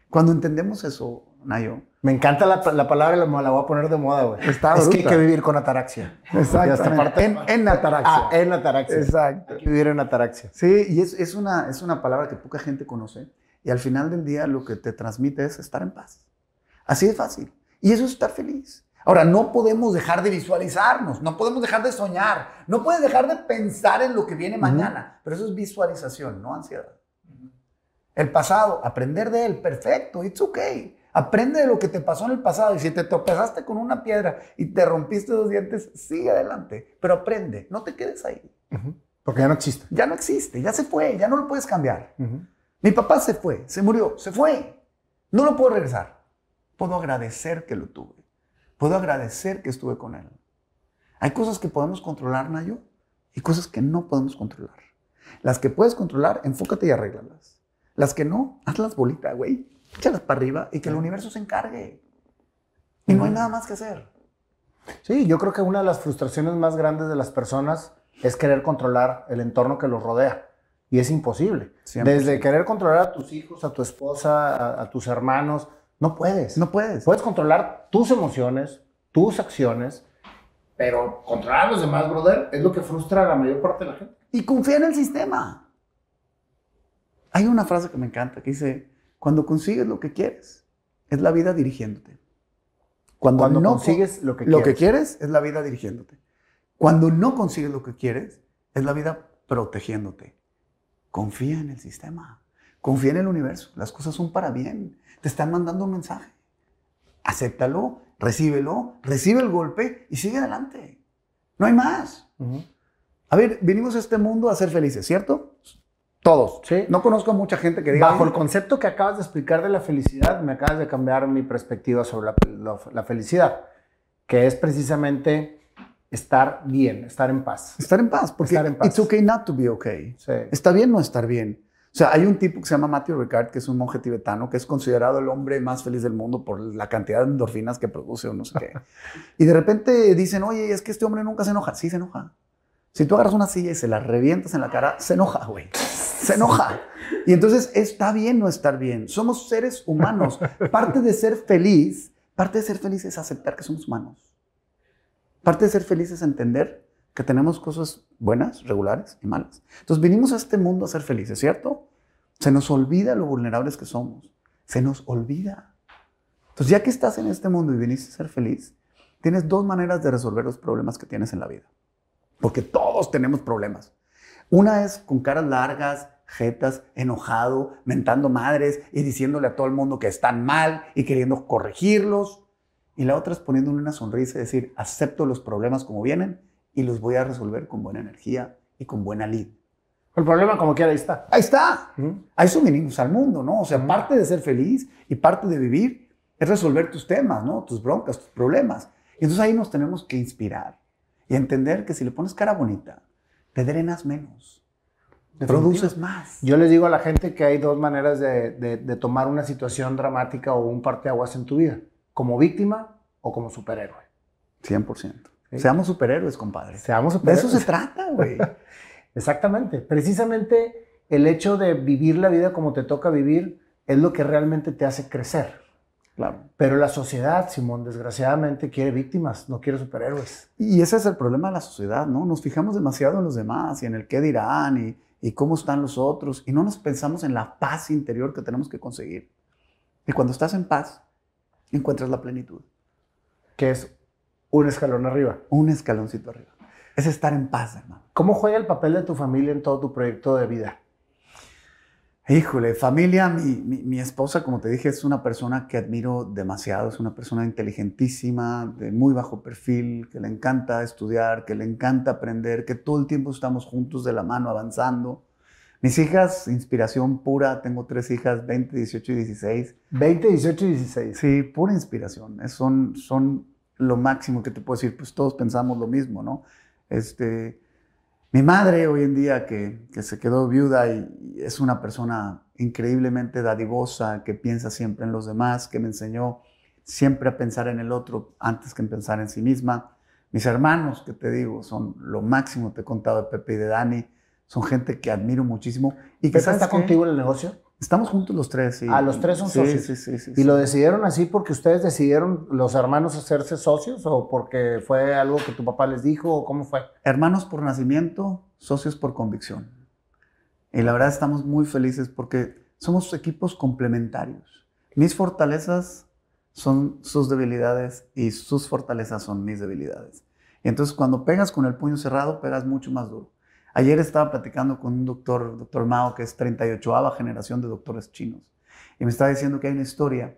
Cuando entendemos eso, Nayo. Me encanta la, la palabra, la, la, voy a poner de moda, güey. Es bruta. que hay que vivir con ataraxia. Exacto. En, en ataraxia. Ah, en ataraxia. Exacto. Hay que vivir en ataraxia. Sí, y es, es, una, es una palabra que poca gente conoce. Y al final del día lo que te transmite es estar en paz. Así de fácil. Y eso es estar feliz. Ahora, no podemos dejar de visualizarnos, no podemos dejar de soñar, no puedes dejar de pensar en lo que viene mañana, pero eso es visualización, no ansiedad. El pasado, aprender de él, perfecto, it's okay. Aprende de lo que te pasó en el pasado y si te tropezaste con una piedra y te rompiste dos dientes, sigue adelante, pero aprende, no te quedes ahí. Porque ya no existe. Ya no existe, ya se fue, ya no lo puedes cambiar. Mi papá se fue, se murió, se fue. No lo puedo regresar. Puedo agradecer que lo tuve. Puedo agradecer que estuve con él. Hay cosas que podemos controlar, Nayo, y cosas que no podemos controlar. Las que puedes controlar, enfócate y arréglalas. Las que no, hazlas bolita, güey. Échalas para arriba y que el universo se encargue. Y no hay nada más que hacer. Sí, yo creo que una de las frustraciones más grandes de las personas es querer controlar el entorno que los rodea. Y es imposible. 100%. Desde querer controlar a tus hijos, a tu esposa, a, a tus hermanos, no puedes. No puedes. Puedes controlar tus emociones, tus acciones, pero controlar a los demás, brother, es lo que frustra a la mayor parte de la gente. Y confía en el sistema. Hay una frase que me encanta que dice, cuando consigues lo que quieres, es la vida dirigiéndote. Cuando, Cuando no consigues lo que lo quieres. que quieres, es la vida dirigiéndote. Cuando no consigues lo que quieres, es la vida protegiéndote. Confía en el sistema. Confía en el universo. Las cosas son para bien. Te están mandando un mensaje. Acéptalo, recíbelo, recibe el golpe y sigue adelante. No hay más. Ujú. A ver, venimos a este mundo a ser felices, ¿cierto? Todos. Sí. No conozco a mucha gente que diga. Bajo "Ay, el concepto que acabas de explicar de la felicidad, me acabas de cambiar mi perspectiva sobre la, la- la felicidad, que es precisamente estar bien, estar en paz. Estar en paz, porque Estar en paz. it's okay not to be okay. Sí. Está bien no estar bien. O sea, hay un tipo que se llama Matthew Ricard, que es un monje tibetano, que es considerado el hombre más feliz del mundo por la cantidad de endorfinas que produce o no sé qué. Y de repente dicen, oye, es que este hombre nunca se enoja. Sí, se enoja. Si tú agarras una silla y se la revientas en la cara, se enoja, güey. Se enoja. Y entonces está bien no estar bien. Somos seres humanos. Parte de ser feliz, parte de ser feliz es aceptar que somos humanos. Parte de ser feliz es entender que tenemos cosas buenas, regulares y malas. Entonces vinimos a este mundo a ser felices, ¿cierto? Se nos olvida lo vulnerables que somos. Se nos olvida. Entonces ya que estás en este mundo y viniste a ser feliz, tienes dos maneras de resolver los problemas que tienes en la vida. Porque todos tenemos problemas. Una es con caras largas, jetas, enojado, mentando madres y diciéndole a todo el mundo que están mal y queriendo corregirlos. Y la otra es poniéndole una sonrisa y decir, acepto los problemas como vienen y los voy a resolver con buena energía y con buena lid. El problema, como quiera, ahí está. Ahí está. Ujú. A eso vinimos al mundo, ¿no? O sea, parte de ser feliz y parte de vivir es resolver tus temas, ¿no? Tus broncas, tus problemas. Y entonces ahí nos tenemos que inspirar y entender que si le pones cara bonita, te drenas menos, produces más. Yo les digo a la gente que hay dos maneras de, de- de tomar una situación dramática o un parteaguas en tu vida. Como víctima o como superhéroe. 100%. Sí. Seamos superhéroes, compadre. Seamos De eso superhéroes. se trata, güey. Exactamente. Precisamente el hecho de vivir la vida como te toca vivir es lo que realmente te hace crecer. claro. Pero la sociedad, Simón, desgraciadamente quiere víctimas, no quiere superhéroes. Y ese es el problema de la sociedad, ¿no? Nos fijamos demasiado en los demás y en el qué dirán y, y cómo están los otros y no nos pensamos en la paz interior que tenemos que conseguir. Y cuando estás en paz, encuentras la plenitud. Que es un escalón arriba. Un escaloncito arriba. Es estar en paz, hermano. ¿Cómo juega el papel de tu familia en todo tu proyecto de vida? Híjole, familia, mi, mi, mi esposa, como te dije, es una persona que admiro demasiado, es una persona inteligentísima, de muy bajo perfil, que le encanta estudiar, que le encanta aprender, que todo el tiempo estamos juntos de la mano avanzando. Mis hijas, inspiración pura, tengo tres hijas, 20, 18 y 16. 20, 18 y 16. Sí, pura inspiración. Es- son, son lo máximo que te puedo decir, pues todos pensamos lo mismo, ¿no? Este, mi madre hoy en día que, que se quedó viuda y, y es una persona increíblemente dadivosa, que piensa siempre en los demás, que me enseñó siempre a pensar en el otro antes que en pensar en sí misma. Mis hermanos, que te digo, son lo máximo, te he contado de Pepe y de Dani, son gente que admiro muchísimo. Y que ¿Pepe ¿sabes está qué? contigo en el negocio? Estamos juntos los tres, sí. Ah, los tres son Sí, socios. Sí, sí, sí. ¿Y sí. lo decidieron así porque ustedes decidieron los hermanos hacerse socios o porque fue algo que tu papá les dijo o cómo fue? Hermanos por nacimiento, socios por convicción. Y la verdad estamos muy felices porque somos equipos complementarios. Mis fortalezas son sus debilidades y sus fortalezas son mis debilidades. Y entonces cuando pegas con el puño cerrado, pegas mucho más duro. Ayer estaba platicando con un doctor, doctor Mao, que es 38ava generación de doctores chinos. Y me estaba diciendo que hay una historia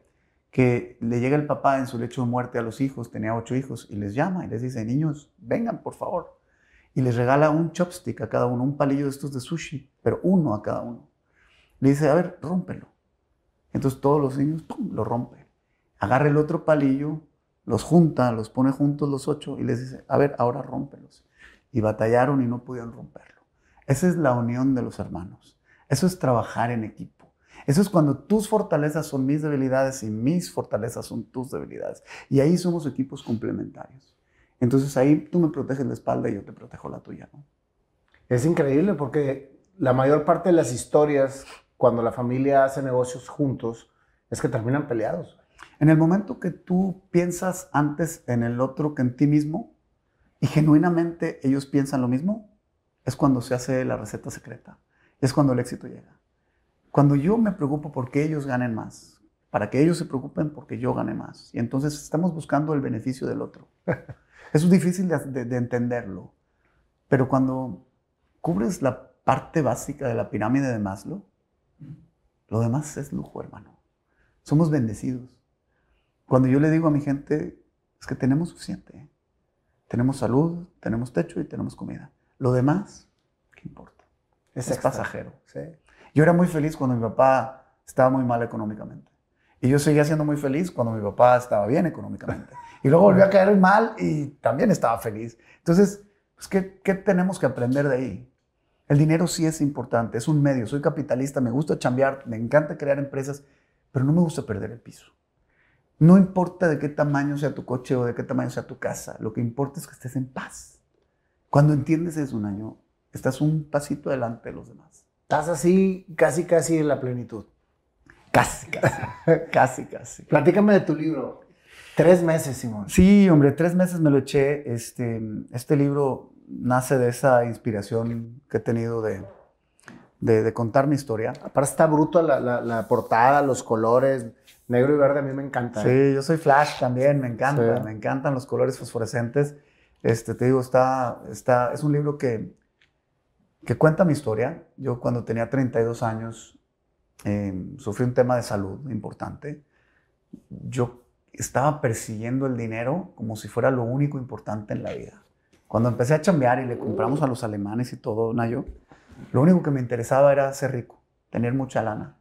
que le llega el papá en su lecho de muerte a los hijos, tenía ocho hijos, y les llama y les dice, niños, vengan por favor. Y les regala un chopstick a cada uno, un palillo de estos de sushi, pero uno a cada uno. Le dice, a ver, rómpelo. Entonces todos los niños, ¡pum!, lo rompen. Agarra el otro palillo, los junta, los pone juntos los ocho y les dice, a ver, ahora rómpelos. Y batallaron y no pudieron romperlo. Esa es la unión de los hermanos. Eso es trabajar en equipo. Eso es cuando tus fortalezas son mis debilidades y mis fortalezas son tus debilidades. Y ahí somos equipos complementarios. Entonces ahí tú me proteges la espalda y yo te protejo la tuya. ¿no? Es increíble porque la mayor parte de las historias cuando la familia hace negocios juntos es que terminan peleados. En el momento que tú piensas antes en el otro que en ti mismo y genuinamente ellos piensan lo mismo, es cuando se hace la receta secreta. Es cuando el éxito llega. Cuando yo me preocupo porque ellos ganen más, para que ellos se preocupen porque yo gane más. Y entonces estamos buscando el beneficio del otro. Eso es difícil de, de- de entenderlo. Pero cuando cubres la parte básica de la pirámide de Maslow, lo demás es lujo, hermano. Somos bendecidos. Cuando yo le digo a mi gente, es que tenemos suficiente. Tenemos salud, tenemos techo y tenemos comida. Lo demás, ¿qué importa? Es, extra. pasajero. Sí. Yo era muy feliz cuando mi papá estaba muy mal económicamente. Y yo seguía siendo muy feliz cuando mi papá estaba bien económicamente. Y luego volvió a caer mal y también estaba feliz. Entonces, pues, ¿qué, qué tenemos que aprender de ahí? El dinero sí es importante, es un medio. Soy capitalista, me gusta chambear, me encanta crear empresas, pero no me gusta perder el piso. No importa de qué tamaño sea tu coche o de qué tamaño sea tu casa, lo que importa es que estés en paz. Cuando entiendes eso, un año, estás un pasito adelante de los demás. Estás así, casi, casi en la plenitud. Casi, casi. casi, casi. Platícame de tu libro. Tres meses, Simón. Sí, hombre, tres meses me lo eché. Este, este libro nace de esa inspiración que he tenido de, de, de contar mi historia. Aparte está bruto la, la- la portada, los colores, negro y verde, a mí me encanta. ¿eh? Sí, yo soy Flash también, me encanta, Sí. me encantan los colores fosforescentes. Este, te digo, está, está, es un libro que, que cuenta mi historia. Yo cuando tenía 32 años eh, sufrí un tema de salud importante. Yo estaba persiguiendo el dinero como si fuera lo único importante en la vida. Cuando empecé a chambear y le compramos a los alemanes y todo, Nayo, lo único que me interesaba era ser rico, tener mucha lana.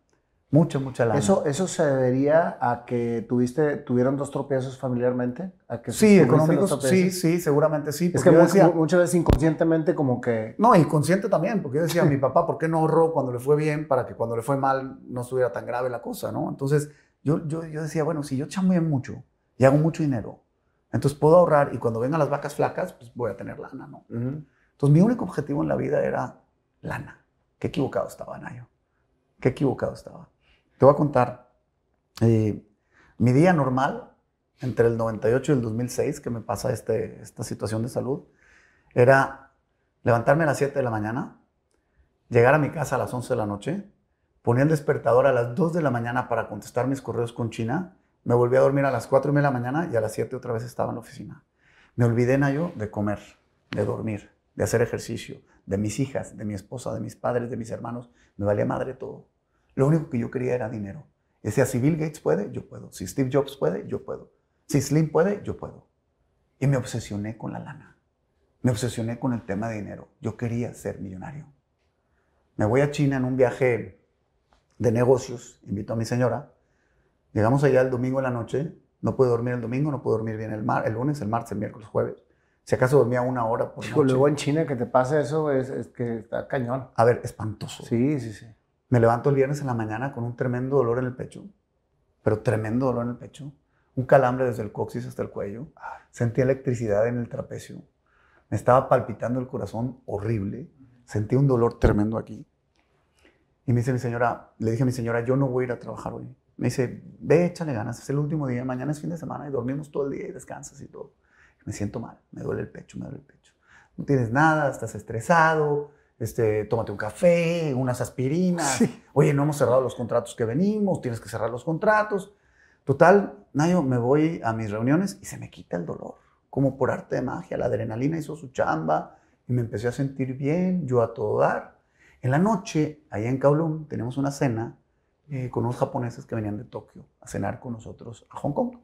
Mucha, mucha lana. Eso, eso se debería a que tuviste, tuvieron dos tropiezos familiarmente. A que Sí, económicos, sí, sí, seguramente sí. Es que yo decía, mu- muchas veces inconscientemente como que... no, y consciente también, porque yo decía, mi papá, ¿por qué no ahorró cuando le fue bien para que cuando le fue mal no estuviera tan grave la cosa, no? Entonces, yo, yo, yo decía, bueno, si yo chambeo mucho y hago mucho dinero, entonces puedo ahorrar y cuando vengan las vacas flacas, pues voy a tener lana, ¿no? Ujú. Entonces, mi único objetivo en la vida era lana. Qué equivocado estaba, Nayo. Qué equivocado estaba. Te voy a contar. eh, mi día normal, entre el 98 y el 2006, que me pasa este, esta situación de salud, era levantarme a las 7 de la mañana, llegar a mi casa a las 11 de la noche, ponía el despertador a las 2 de la mañana para contestar mis correos con China, me volví a dormir a las 4 y media de la mañana y a las 7 otra vez estaba en la oficina. Me olvidé, Nayo, de comer, de dormir, de hacer ejercicio, de mis hijas, de mi esposa, de mis padres, de mis hermanos. Me valía madre todo. Lo único que yo quería era dinero. Decía, si Bill Gates puede, yo puedo. Si Steve Jobs puede, yo puedo. Si Slim puede, yo puedo. Y me obsesioné con la lana. Me obsesioné con el tema de dinero. Yo quería ser millonario. Me voy a China en un viaje de negocios, invito a mi señora. Llegamos allá el domingo en la noche. No puedo dormir el domingo, no puedo dormir bien el, mar, el lunes, el martes, el miércoles, jueves. Si acaso dormía una hora por Hijo, noche. luego en China que te pase eso es, es que está cañón. A ver, espantoso. Sí, sí, sí. Me levanto el viernes en la mañana con un tremendo dolor en el pecho, pero tremendo dolor en el pecho, un calambre desde el coxis hasta el cuello, sentí electricidad en el trapecio, me estaba palpitando el corazón horrible, sentí un dolor tremendo aquí. Y me dice mi señora, le dije a mi señora, yo no voy a ir a trabajar hoy. Me dice, ve, échale ganas, es el último día, mañana es fin de semana y dormimos todo el día y descansas y todo. Me siento mal, me duele el pecho, me duele el pecho. No tienes nada, estás estresado, este, tómate un café, unas aspirinas. Oye, no hemos cerrado los contratos que venimos, tienes que cerrar los contratos. Total, Nayo, me voy a mis reuniones y se me quita el dolor. Como por arte de magia, la adrenalina hizo su chamba y me empecé a sentir bien, yo a todo dar. En la noche, allá en Kowloon, tenemos una cena eh, con unos japoneses que venían de Tokio a cenar con nosotros a Hong Kong.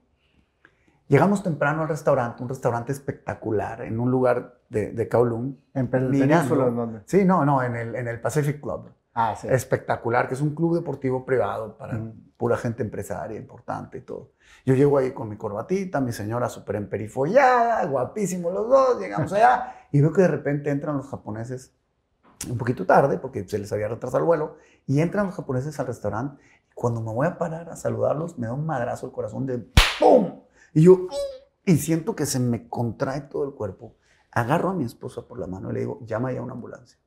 Llegamos temprano al restaurante, un restaurante espectacular, en un lugar de, de Kowloon. ¿En Península en dónde? Sí, no, no, en el, en el Pacific Club. Ah, sí. Espectacular, que es un club deportivo privado para pura gente empresaria importante y todo. Yo llego ahí con mi corbatita, mi señora súper emperifollada, guapísimos los dos, llegamos allá y veo que de repente entran los japoneses un poquito tarde porque se les había retrasado el vuelo y entran los japoneses al restaurante y cuando me voy a parar a saludarlos me da un madrazo el corazón de ¡pum! Y yo, y siento que se me contrae todo el cuerpo. Agarro a mi esposa por la mano y le digo, llama ya a una ambulancia.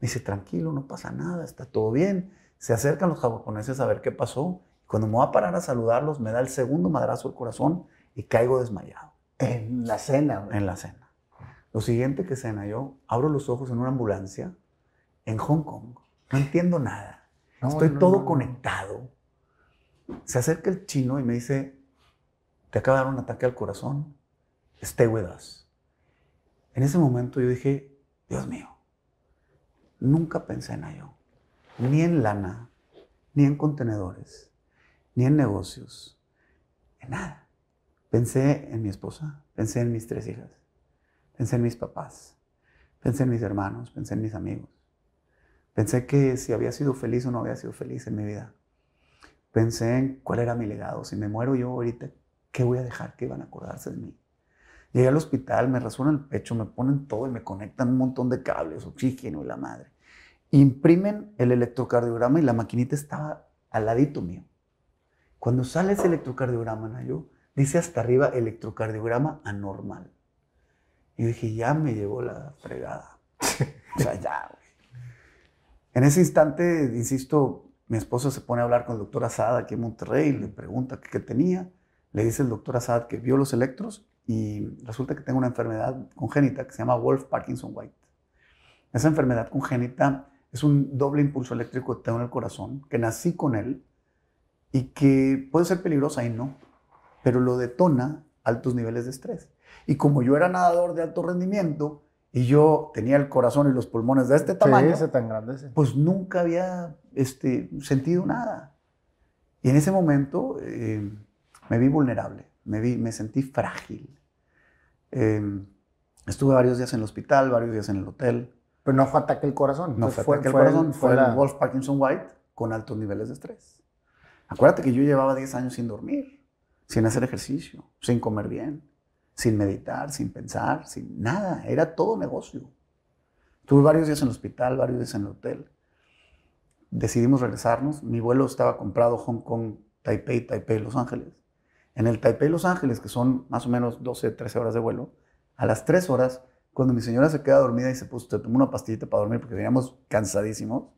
Me dice, tranquilo, no pasa nada, está todo bien. Se acercan los japoneses a ver qué pasó. Cuando me voy a parar a saludarlos, me da el segundo madrazo el corazón y caigo desmayado. En la cena. En la cena. Lo siguiente que cena yo, abro los ojos en una ambulancia en Hong Kong. No entiendo nada. Estoy todo conectado. Se acerca el chino y me dice, te acaba de dar un ataque al corazón, stay with us. En ese momento yo dije, Dios mío, nunca pensé en ello, ni en lana, ni en contenedores, ni en negocios, en nada. Pensé en mi esposa, pensé en mis tres hijas, pensé en mis papás, pensé en mis hermanos, pensé en mis amigos. Pensé que si había sido feliz o no había sido feliz en mi vida. Pensé en cuál era mi legado. Si me muero yo ahorita, ¿qué voy a dejar? ¿Qué van a acordarse de mí? Llegué al hospital, me rasuran el pecho, me ponen todo y me conectan un montón de cables, oxígeno y la madre. Imprimen el electrocardiograma y la maquinita estaba al ladito mío. Cuando sale ese electrocardiograma, Nayo, dice hasta arriba electrocardiograma anormal. Y dije, ya me llevó la fregada. o sea, ya, güey. En ese instante, insisto, mi esposo se pone a hablar con el doctor Asad aquí en Monterrey, le pregunta qué tenía. Le dice el doctor Assad que vio los electros y resulta que tengo una enfermedad congénita que se llama Wolf Parkinson White. Esa enfermedad congénita es un doble impulso eléctrico que tengo en el corazón, que nací con él y que puede ser peligrosa y no, pero lo detona altos niveles de estrés. Y como yo era nadador de alto rendimiento y yo tenía el corazón y los pulmones de este tamaño, ese tan grande, pues nunca había este, sentido nada. Y en ese momento eh, me vi vulnerable, me, vi, me sentí frágil. Em, estuve varios días en el hospital, varios días en el hotel. Pero no fue ataque al corazón. No fue, ataque al corazón, fue, el Wolf Parkinson White con altos niveles de estrés. Acuérdate que yo llevaba 10 años sin dormir, sin hacer ejercicio, sin comer bien, sin meditar, sin pensar, sin nada. Era todo negocio. Tuve varios días en el hospital, varios días en el hotel. Decidimos regresarnos. Mi vuelo estaba comprado Hong Kong, Taipei, Taipei, Los Ángeles. En el Taipei, Los Ángeles, que son más o menos 12, 13 horas de vuelo, a las 3 horas, cuando mi señora se queda dormida y se puso, te tomó una pastillita para dormir porque veníamos cansadísimos,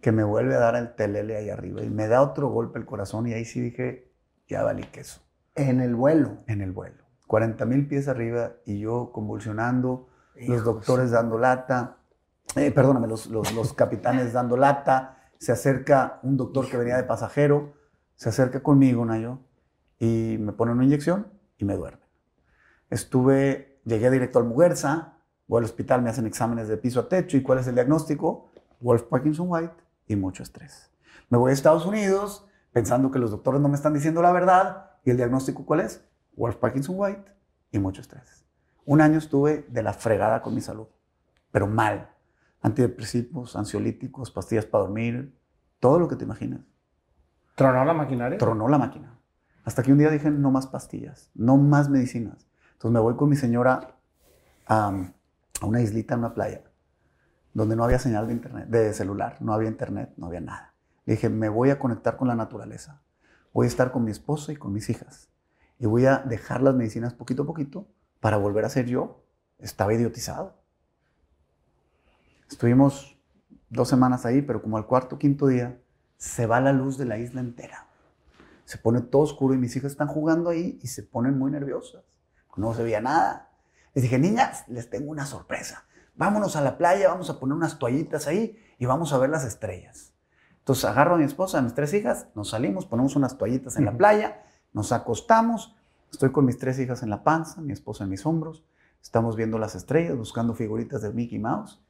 que me vuelve a dar el telele ahí arriba y me da otro golpe el corazón y ahí sí dije, ya valí queso. En el vuelo. En el vuelo. 40 mil pies arriba y yo convulsionando, los doctores dando lata, eh, perdóname, los, los, los capitanes dando lata, se acerca un doctor que venía de pasajero, se acerca conmigo, Nayo, y me ponen una inyección y me duermen. Estuve, llegué directo al Muguerza, voy al hospital, me hacen exámenes de piso a techo y cuál es el diagnóstico, Wolf Parkinson White y mucho estrés. Me voy a Estados Unidos pensando que los doctores no me están diciendo la verdad y el diagnóstico cuál es, Wolf Parkinson White y mucho estrés. Un año estuve de la fregada con mi salud, pero mal. Antidepresivos, ansiolíticos, pastillas para dormir, todo lo que te imaginas. ¿Tronó la maquinaria? Tronó la máquina. Hasta que un día dije, no más pastillas, no más medicinas. Entonces me voy con mi señora a, una islita en una playa, donde no había señal de internet, de celular, no había internet, no había nada. Le dije, me voy a conectar con la naturaleza. Voy a estar con mi esposa y con mis hijas. Y voy a dejar las medicinas poquito a poquito para volver a ser yo. Estaba idiotizado. Estuvimos dos semanas ahí, pero como al cuarto o quinto día, se va la luz de la isla entera. Se pone todo oscuro y mis hijas están jugando ahí y se ponen muy nerviosas. No se veía nada. Les dije, niñas, les tengo una sorpresa. Vámonos a la playa, vamos a poner unas toallitas ahí y vamos a ver las estrellas. Entonces agarro a mi esposa, a mis tres hijas, nos salimos, ponemos unas toallitas en la playa, nos acostamos, estoy con mis tres hijas en la panza, mi esposa en mis hombros, estamos viendo las estrellas, buscando figuritas de Mickey Mouse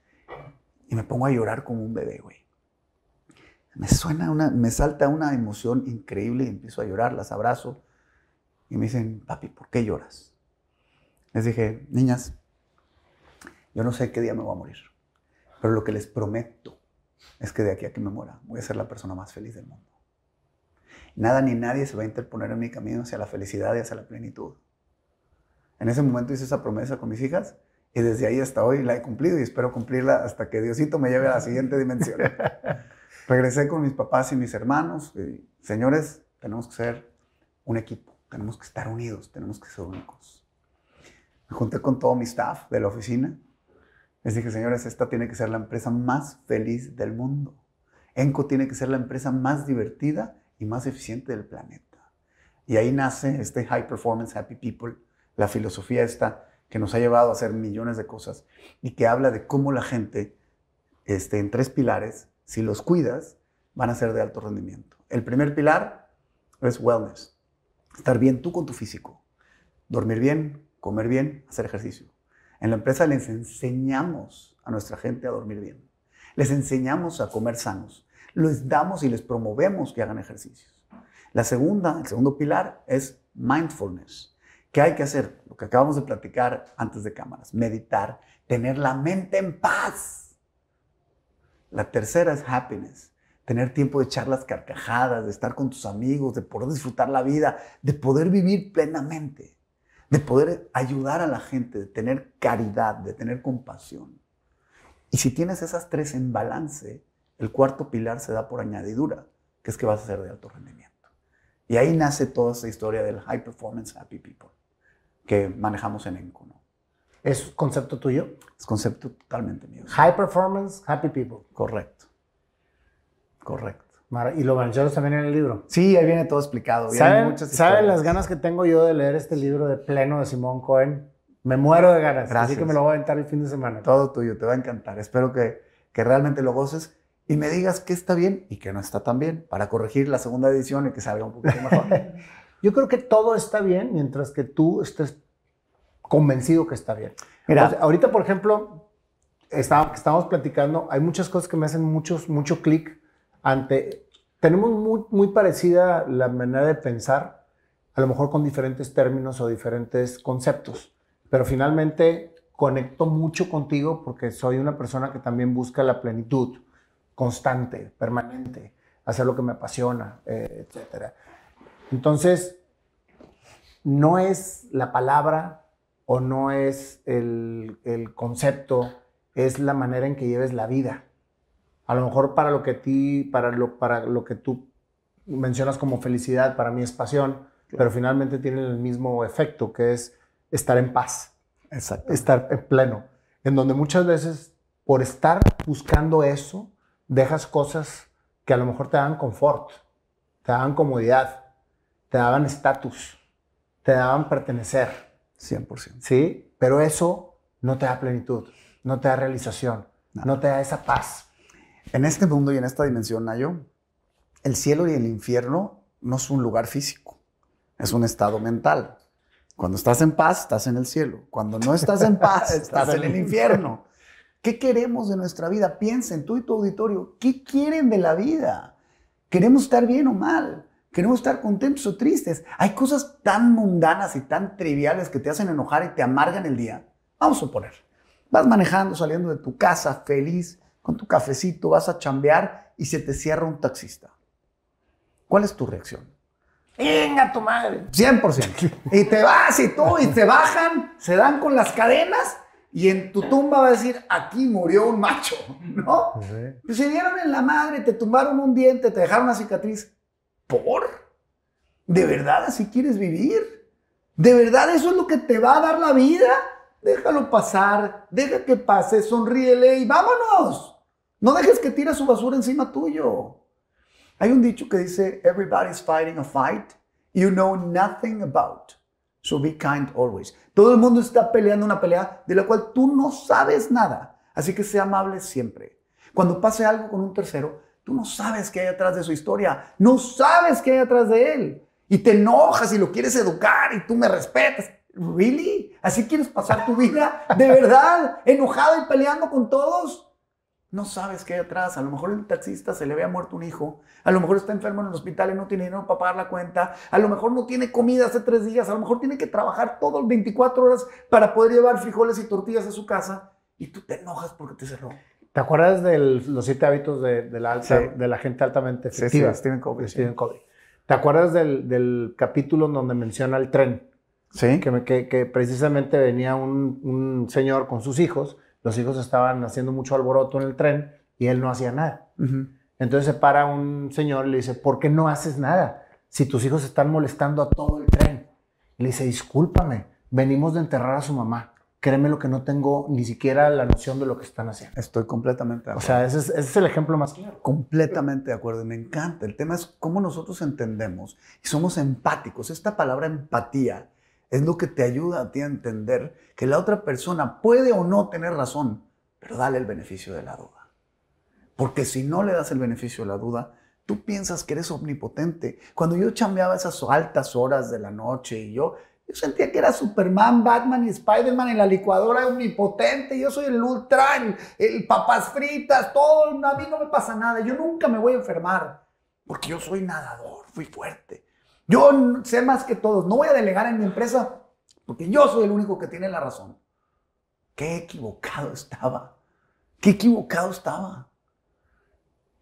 y me pongo a llorar como un bebé, güey. Me suena una, me salta una emoción increíble y empiezo a llorar, las abrazo y me dicen, papi, ¿por qué lloras? Les dije, niñas, yo no sé qué día me voy a morir, pero lo que les prometo es que de aquí a que me muera voy a ser la persona más feliz del mundo. Nada ni nadie se va a interponer en mi camino hacia la felicidad y hacia la plenitud. En ese momento hice esa promesa con mis hijas y desde ahí hasta hoy la he cumplido y espero cumplirla hasta que Diosito me lleve a la siguiente dimensión. Regresé con mis papás y mis hermanos. Y, Señores, tenemos que ser un equipo, tenemos que estar unidos, tenemos que ser únicos. Me junté con todo mi staff de la oficina les dije, señores, esta tiene que ser la empresa más feliz del mundo. Enco tiene que ser la empresa más divertida y más eficiente del planeta. Y ahí nace este High Performance Happy People, la filosofía esta que nos ha llevado a hacer millones de cosas y que habla de cómo la gente, este, en tres pilares, si los cuidas, van a ser de alto rendimiento. El primer pilar es wellness, estar bien tú con tu físico, dormir bien, comer bien, hacer ejercicio. En la empresa les enseñamos a nuestra gente a dormir bien. Les enseñamos a comer sanos. Les damos y les promovemos que hagan ejercicios. La segunda, el segundo pilar es mindfulness. ¿Qué hay que hacer? Lo que acabamos de platicar antes de cámaras. Meditar, tener la mente en paz. La tercera es happiness. Tener tiempo de echar las carcajadas, de estar con tus amigos, de poder disfrutar la vida, de poder vivir plenamente de poder ayudar a la gente, de tener caridad, de tener compasión. Y si tienes esas tres en balance, el cuarto pilar se da por añadidura, que es que vas a ser de alto rendimiento. Y ahí nace toda esa historia del High Performance Happy People que manejamos en Enco. ¿Es concepto tuyo? Es concepto totalmente mío. High Performance Happy People. Correcto. Correcto. ¿Y lo mencionas también en el libro? Sí, ahí viene todo explicado. ¿Saben, ¿Saben las ganas que tengo yo de leer este libro de pleno de Simón Cohen? Me muero de ganas. Gracias. Así que me lo voy a aventar el fin de semana. Todo tuyo, te va a encantar. Espero que, que realmente lo goces y me digas qué está bien y qué no está tan bien para corregir la segunda edición y que salga un poquito mejor. yo creo que todo está bien mientras que tú estés convencido que está bien. Mira, ahorita, por ejemplo, estamos platicando, hay muchas cosas que me hacen muchos, mucho clic ante... Tenemos muy, muy parecida la manera de pensar, a lo mejor con diferentes términos o diferentes conceptos, pero finalmente conecto mucho contigo porque soy una persona que también busca la plenitud constante, permanente, hacer lo que me apasiona, eh, etc. Entonces, no es la palabra o no es el, el concepto, es la manera en que lleves la vida. A lo mejor para lo que ti, para lo, para lo que tú mencionas como felicidad, para mí es pasión, pero finalmente tienen el mismo efecto, que es estar en paz, estar en pleno, en donde muchas veces por estar buscando eso, dejas cosas que a lo mejor te dan confort, te dan comodidad, te daban estatus, te daban pertenecer. 100%. Sí, pero eso no te da plenitud, no te da realización, no te da esa paz. En este mundo y en esta dimensión, Nayo, el cielo y el infierno no es un lugar físico, es un estado mental. Cuando estás en paz, estás en el cielo. Cuando no estás en paz, estás en el infierno. ¿Qué queremos de nuestra vida? Piensen, tú y tu auditorio, ¿qué quieren de la vida? ¿Queremos estar bien o mal? ¿Queremos estar contentos o tristes? Hay cosas tan mundanas y tan triviales que te hacen enojar y te amargan el día. Vamos a suponer, vas manejando, saliendo de tu casa feliz, con tu cafecito, vas a chambear y se te cierra un taxista. ¿Cuál es tu reacción? Venga tu madre. 100%. Y te vas y tú, y te bajan, se dan con las cadenas y en tu tumba va a decir, aquí murió un macho, ¿no? Pues se dieron en la madre, te tumbaron un diente, te dejaron una cicatriz. ¿Por? ¿De verdad así quieres vivir? ¿De verdad eso es lo que te va a dar la vida? Déjalo pasar, deja que pase, sonríele y vámonos. No dejes que tire su basura encima tuyo. Hay un dicho que dice, everybody's fighting a fight you know nothing about. So be kind always. Todo el mundo está peleando una pelea de la cual tú no sabes nada. Así que sea amable siempre. Cuando pase algo con un tercero, tú no sabes qué hay atrás de su historia. No sabes qué hay atrás de él. Y te enojas y lo quieres educar y tú me respetas. ¿Really? ¿Así quieres pasar tu vida? ¿De verdad? ¿Enojado y peleando con todos? No sabes qué hay atrás. A lo mejor el taxista se le había muerto un hijo. A lo mejor está enfermo en el hospital y no tiene dinero para pagar la cuenta. A lo mejor no tiene comida hace tres días. A lo mejor tiene que trabajar todo 24 horas para poder llevar frijoles y tortillas a su casa. Y tú te enojas porque te cerró. ¿Te acuerdas de los siete hábitos de, la, alta, de la gente altamente efectiva? Sí, Stephen Covey. Stephen Covey. ¿Te acuerdas del, del, capítulo donde menciona el tren? Sí. Que, que, que precisamente venía un, un señor con sus hijos los hijos estaban haciendo mucho alboroto en el tren y él no hacía nada. Entonces se para un señor y le dice, ¿por qué no haces nada? Si tus hijos están molestando a todo el tren. Y le dice, discúlpame, venimos de enterrar a su mamá. Créeme lo que no tengo ni siquiera la noción de lo que están haciendo. Estoy completamente de acuerdo. O sea, ese es, ese es el ejemplo más claro. Completamente de acuerdo. Y me encanta. El tema es cómo nosotros entendemos y somos empáticos. Esta palabra empatía es lo que te ayuda a ti a entender que la otra persona puede o no tener razón, pero dale el beneficio de la duda. Porque si no le das el beneficio de la duda, tú piensas que eres omnipotente. Cuando yo chambeaba esas altas horas de la noche y yo, yo sentía que era Superman, Batman y Spider-Man en la licuadora omnipotente. Yo soy el ultra, el, el papas fritas, todo. A mí no me pasa nada. Yo nunca me voy a enfermar porque yo soy nadador, fui fuerte. Yo sé más que todos. No voy a delegar en mi empresa porque yo soy el único que tiene la razón. Qué equivocado estaba. Qué equivocado estaba.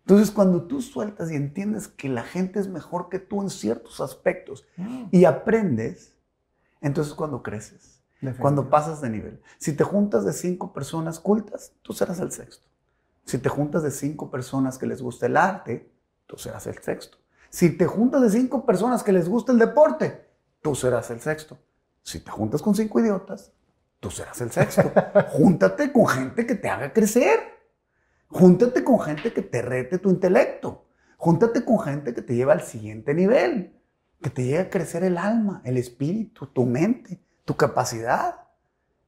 Entonces, cuando tú sueltas y entiendes que la gente es mejor que tú en ciertos aspectos mm. y aprendes, entonces cuando creces, cuando pasas de nivel. Si te juntas de cinco personas cultas, tú serás el sexto. Si te juntas de cinco personas que les gusta el arte, tú serás el sexto. Si te juntas de cinco personas que les gusta el deporte, tú serás el sexto. Si te juntas con cinco idiotas, tú serás el sexto. Júntate con gente que te haga crecer. Júntate con gente que te rete tu intelecto. Júntate con gente que te lleva al siguiente nivel, que te lleve a crecer el alma, el espíritu, tu mente, tu capacidad.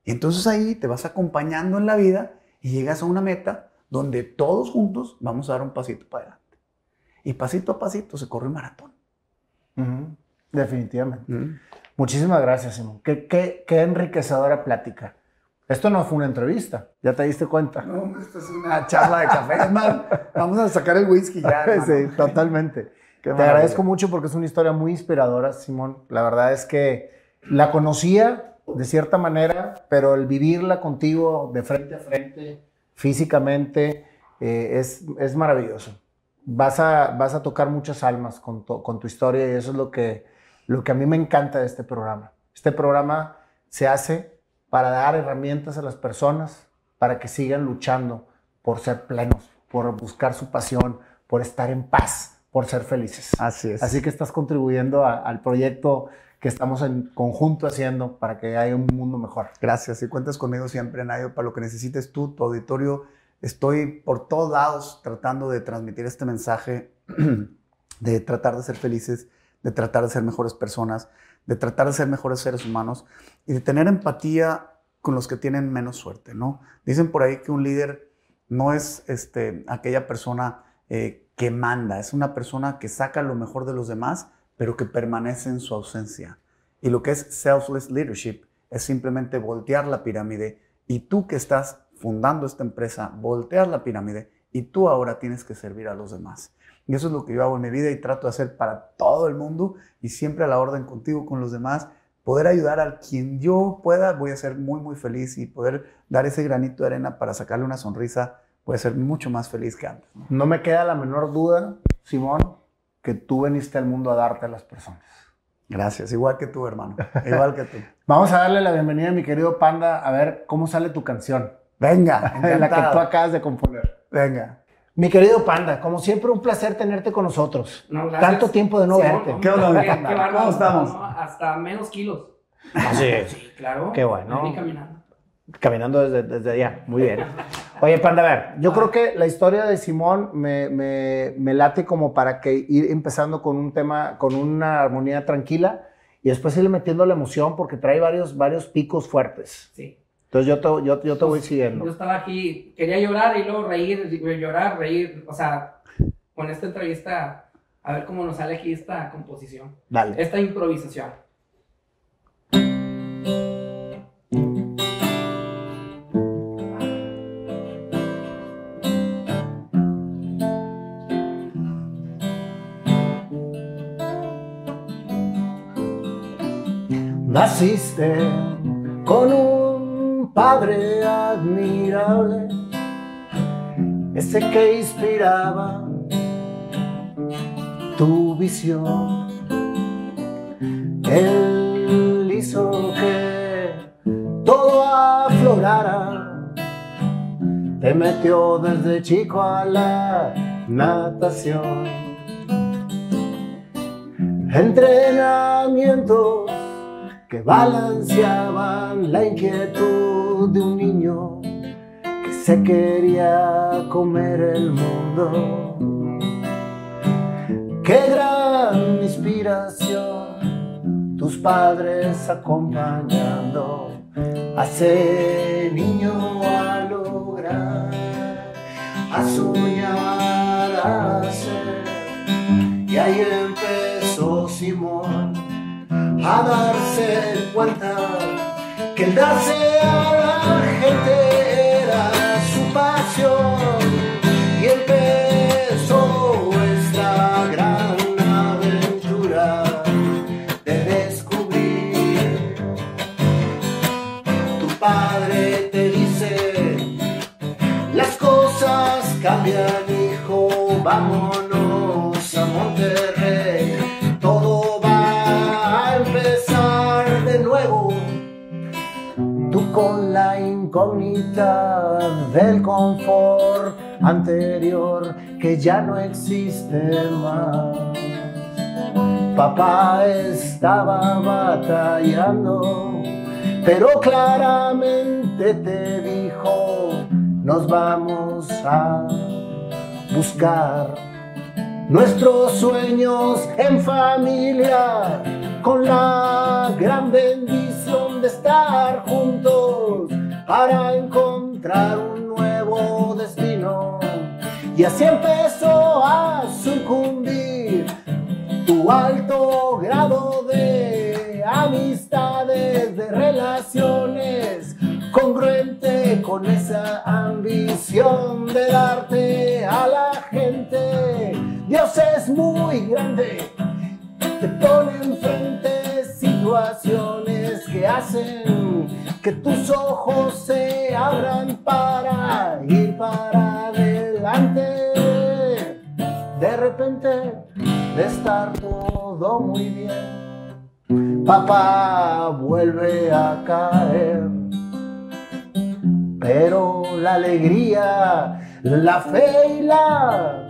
Y entonces ahí te vas acompañando en la vida y llegas a una meta donde todos juntos vamos a dar un pasito para adelante. Y pasito a pasito se corre un maratón. Definitivamente. Muchísimas gracias, Simón. Qué, qué, qué, enriquecedora plática. Esto no fue una entrevista, ya te diste cuenta. No, esto es una charla de café. Es más, vamos a sacar el whisky ya. sí, totalmente. Te agradezco mucho porque es una historia muy inspiradora, Simón. La verdad es que la conocía de cierta manera, pero el vivirla contigo de frente a frente, físicamente, eh, es, es maravilloso vas a, vas a tocar muchas almas con tu, con tu historia y eso es lo que, lo que a mí me encanta de este programa. Este programa se hace para dar herramientas a las personas para que sigan luchando por ser plenos, por buscar su pasión, por estar en paz, por ser felices. Así es. Así que estás contribuyendo al proyecto que estamos en conjunto haciendo para que haya un mundo mejor. Gracias y cuentas conmigo siempre, Nayo, para lo que necesites tú, tu auditorio Estoy por todos lados tratando de transmitir este mensaje, de tratar de ser felices, de tratar de ser mejores personas, de tratar de ser mejores seres humanos y de tener empatía con los que tienen menos suerte, ¿no? Dicen por ahí que un líder no es este, aquella persona eh, que manda, es una persona que saca lo mejor de los demás, pero que permanece en su ausencia. Y lo que es selfless leadership es simplemente voltear la pirámide y tú que estás fundando esta empresa, voltear la pirámide y tú ahora tienes que servir a los demás. Y eso es lo que yo hago en mi vida y trato de hacer para todo el mundo y siempre a la orden contigo, con los demás. Poder ayudar a quien yo pueda, voy a ser muy, muy feliz y poder dar ese granito de arena para sacarle una sonrisa, a ser mucho más feliz que antes. No, me queda la menor duda, Simón, que tú veniste al mundo a darte a las personas. Gracias, igual que tú, hermano. Igual que tú. Vamos a darle la bienvenida a mi querido Panda a ver cómo sale tu canción. Venga, la que tú acabas de componer. Venga. Mi querido Panda, como siempre, un placer tenerte con nosotros. Tanto tiempo de no verte. ¿Qué onda, Panda? ¿Cómo estamos? hasta menos kilos. Ah, sí. sí, claro. Qué bueno. caminando. Caminando desde, desde allá. Muy bien. Oye, Panda, a ver, yo creo que la historia de Simón me, me, me late como para que ir empezando con un tema, con una armonía tranquila y después irle metiendo la emoción porque trae varios, varios picos fuertes. Sí. Entonces yo te, yo, yo te voy Yo siguiendo. estaba aquí, quería llorar y luego reír, llorar, reír. O sea, con esta entrevista, a ver cómo nos sale aquí esta composición, Dale. esta improvisación. Naciste con un padre admirable, ese que inspiraba tu visión. Él hizo que todo aflorara, te metió desde chico a la natación. Entrenamientos que balanceaban la inquietud de un niño que se quería comer el mundo. Qué gran inspiración, tus padres acompañando a ese niño a lograr, a soñar, a ser. Y ahí empezó Simón a darse cuenta que el darse a la gente era su pasión y empezó esta gran aventura de descubrir. Tu padre te dice las cosas cambian hijo vámonos incógnita del confort anterior que ya no existe más. Papá estaba batallando, pero claramente te dijo, nos vamos a buscar nuestros sueños en familia, con la gran bendición de estar juntos para encontrar un nuevo destino. Y así empezó a sucumbir tu alto grado de amistades, de relaciones, congruente con esa ambición de darte a la gente. Dios es muy grande, te pone enfrente situaciones que hacen que tus ojos se abran para ir para adelante. De repente, de estar todo muy bien, papá vuelve a caer. Pero la alegría, la fe y la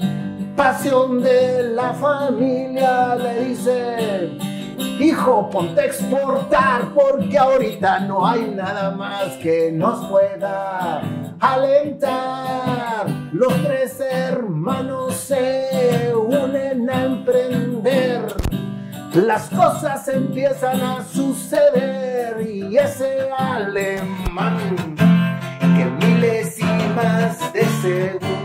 pasión de la familia le dice, hijo, ponte a exportar porque ahorita no hay nada más que nos pueda alentar. Los tres hermanos se unen a emprender. Las cosas empiezan a suceder y ese alemán que milésimas de segundo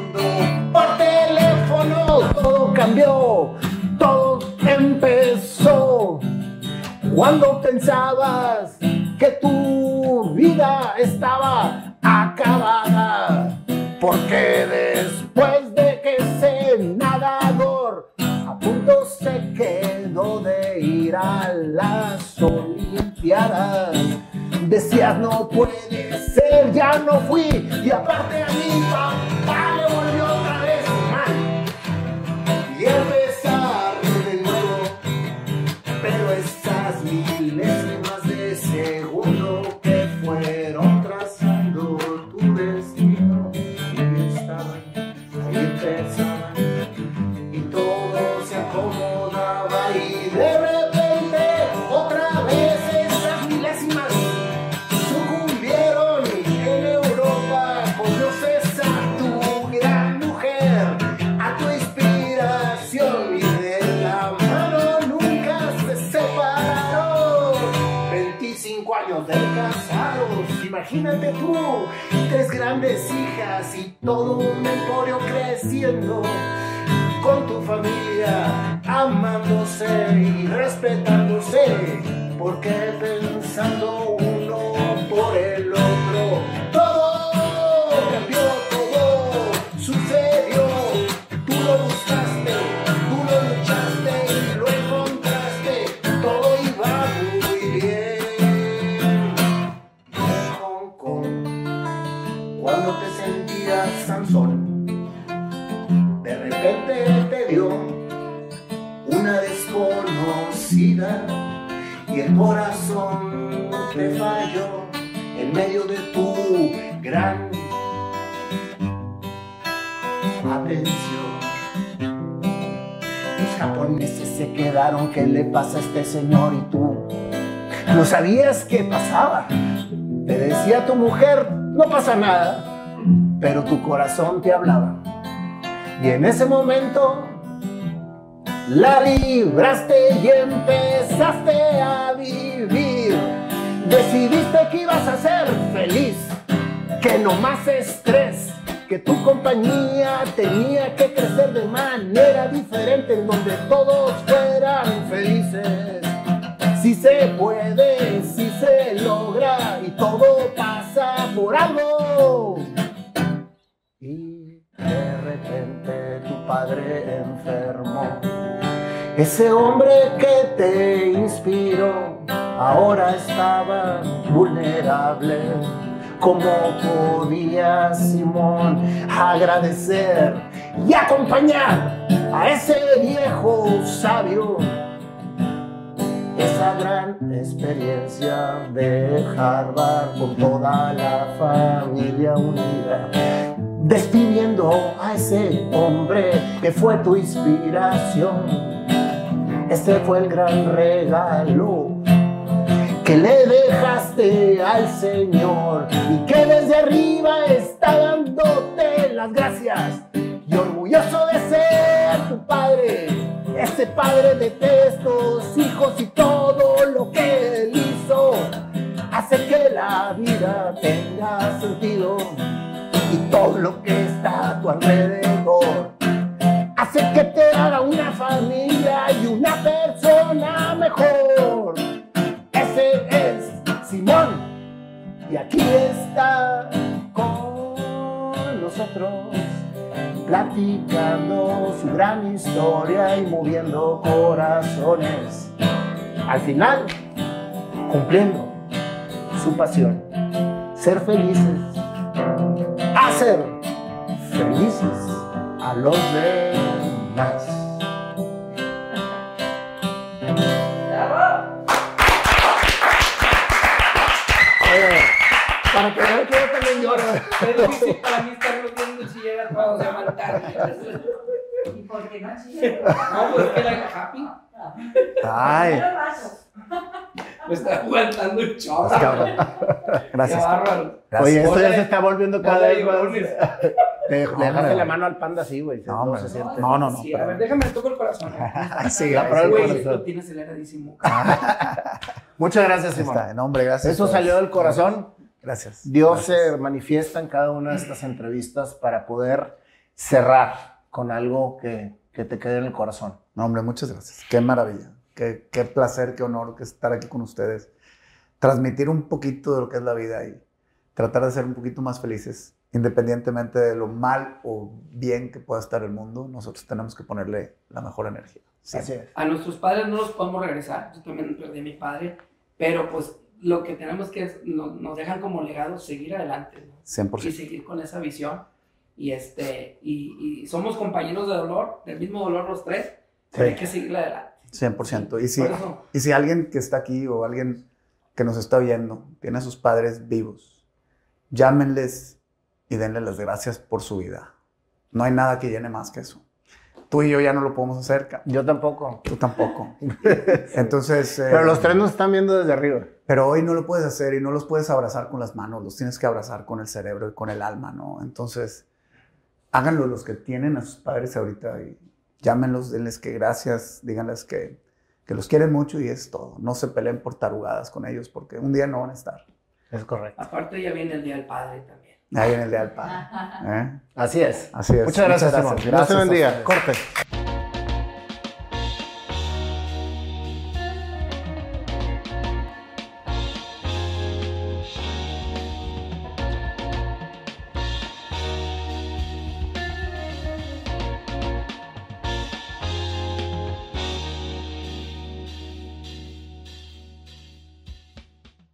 por teléfono todo cambió, todo empezó. Cuando pensabas que tu vida estaba acabada, porque después de que ese nadador a punto se quedó de ir a las Olimpiadas. Decías, no puede ser, ya no fui. Y aparte a mi papá tú, tres grandes hijas y todo un emporio creciendo. Con tu familia, amándose y respetándose. Porque pensando uno por el otro, y el corazón te falló en medio de tu gran atención. Los japoneses se quedaron, ¿qué le pasa a este señor? Y tú no sabías qué pasaba. Te decía tu mujer, no pasa nada, pero tu corazón te hablaba. Y en ese momento la libraste y empezaste a vivir. Decidiste que ibas a ser feliz, que no más estrés, que tu compañía tenía que crecer de manera diferente, en donde todos fueran felices. Si se puede, si se logra y todo pasa por algo. De repente tu padre enfermó. Ese hombre que te inspiró ahora estaba vulnerable. ¿Cómo podía Simón agradecer y acompañar a ese viejo sabio? Esa gran experiencia de Harvard con toda la familia unida despidiendo a ese hombre que fue tu inspiración. Este fue el gran regalo que le dejaste al Señor y que desde arriba está dándote las gracias. Y orgulloso de ser tu padre, ese padre de estos hijos y todo lo que él hizo, hace que la vida tenga sentido y todo lo que está a tu alrededor hace que te haga una familia y una persona mejor. Ese es Simón y aquí está con nosotros platicando su gran historia y moviendo corazones. Al final, cumpliendo su pasión, ser felices hacer felices a los demás. Oye, para que vean que yo también lloro. Es difícil para mí estar viendo chillar cuando se llaman tarde. ¿Y por qué no chillas? No, pues que la happy Ay. me está aguantando un chorro. cabrón. Qué Gracias. bárbaro. Gracias. Oye, esto ya se está volviendo cada vez más. Te No, le dejaste la mano al panda así, güey. No, no, no, no. Sí, a ver, déjame toco el corazón. Ay, sí, La prueba Güey, corazón. lo tiene aceleradísimo. Muchas gracias, Simón. está. No, hombre, gracias. Eso salió del corazón. Gracias. Dios Gracias. se manifiesta en cada una de estas entrevistas para poder cerrar con algo que, que te quede en el corazón. No, hombre, muchas gracias. Qué maravilla. Qué, qué placer, qué honor que estar aquí con ustedes. Transmitir un poquito de lo que es la vida y tratar de ser un poquito más felices, independientemente de lo mal o bien que pueda estar el mundo. Nosotros tenemos que ponerle la mejor energía. Sí. Así es. A nuestros padres no los podemos regresar. Yo también perdí a mi padre. Pero pues lo que tenemos que es, nos, nos dejan como legado seguir adelante. ¿no? y 100%. seguir con esa visión. Y, este, y, y somos compañeros de dolor, del mismo dolor los tres, pero hay que seguir adelante. 100%. Y si, y si alguien que está aquí o alguien que nos está viendo tiene a sus padres vivos, llámenles y denle las gracias por su vida. No hay nada que llene más que eso. Tú y yo ya no lo podemos hacer, Yo tampoco. tú tampoco. Entonces, eh, Pero los tres nos están viendo desde arriba. pero hoy no lo puedes hacer y no los puedes abrazar con las manos, los tienes que abrazar con el cerebro y con el alma, ¿no? Entonces, háganlo los que tienen a sus padres ahorita y llámenlos, denles que gracias, díganles que, que los quieren mucho y es todo. No se peleen por tarugadas con ellos porque un día no van a estar. Es correcto. Aparte ya viene el Día del Padre también. Ahí viene el día del padre. ¿eh? Así es. Así es. Muchas gracias, Simón. Dios te Gracias bendiga. ustedes. Corte.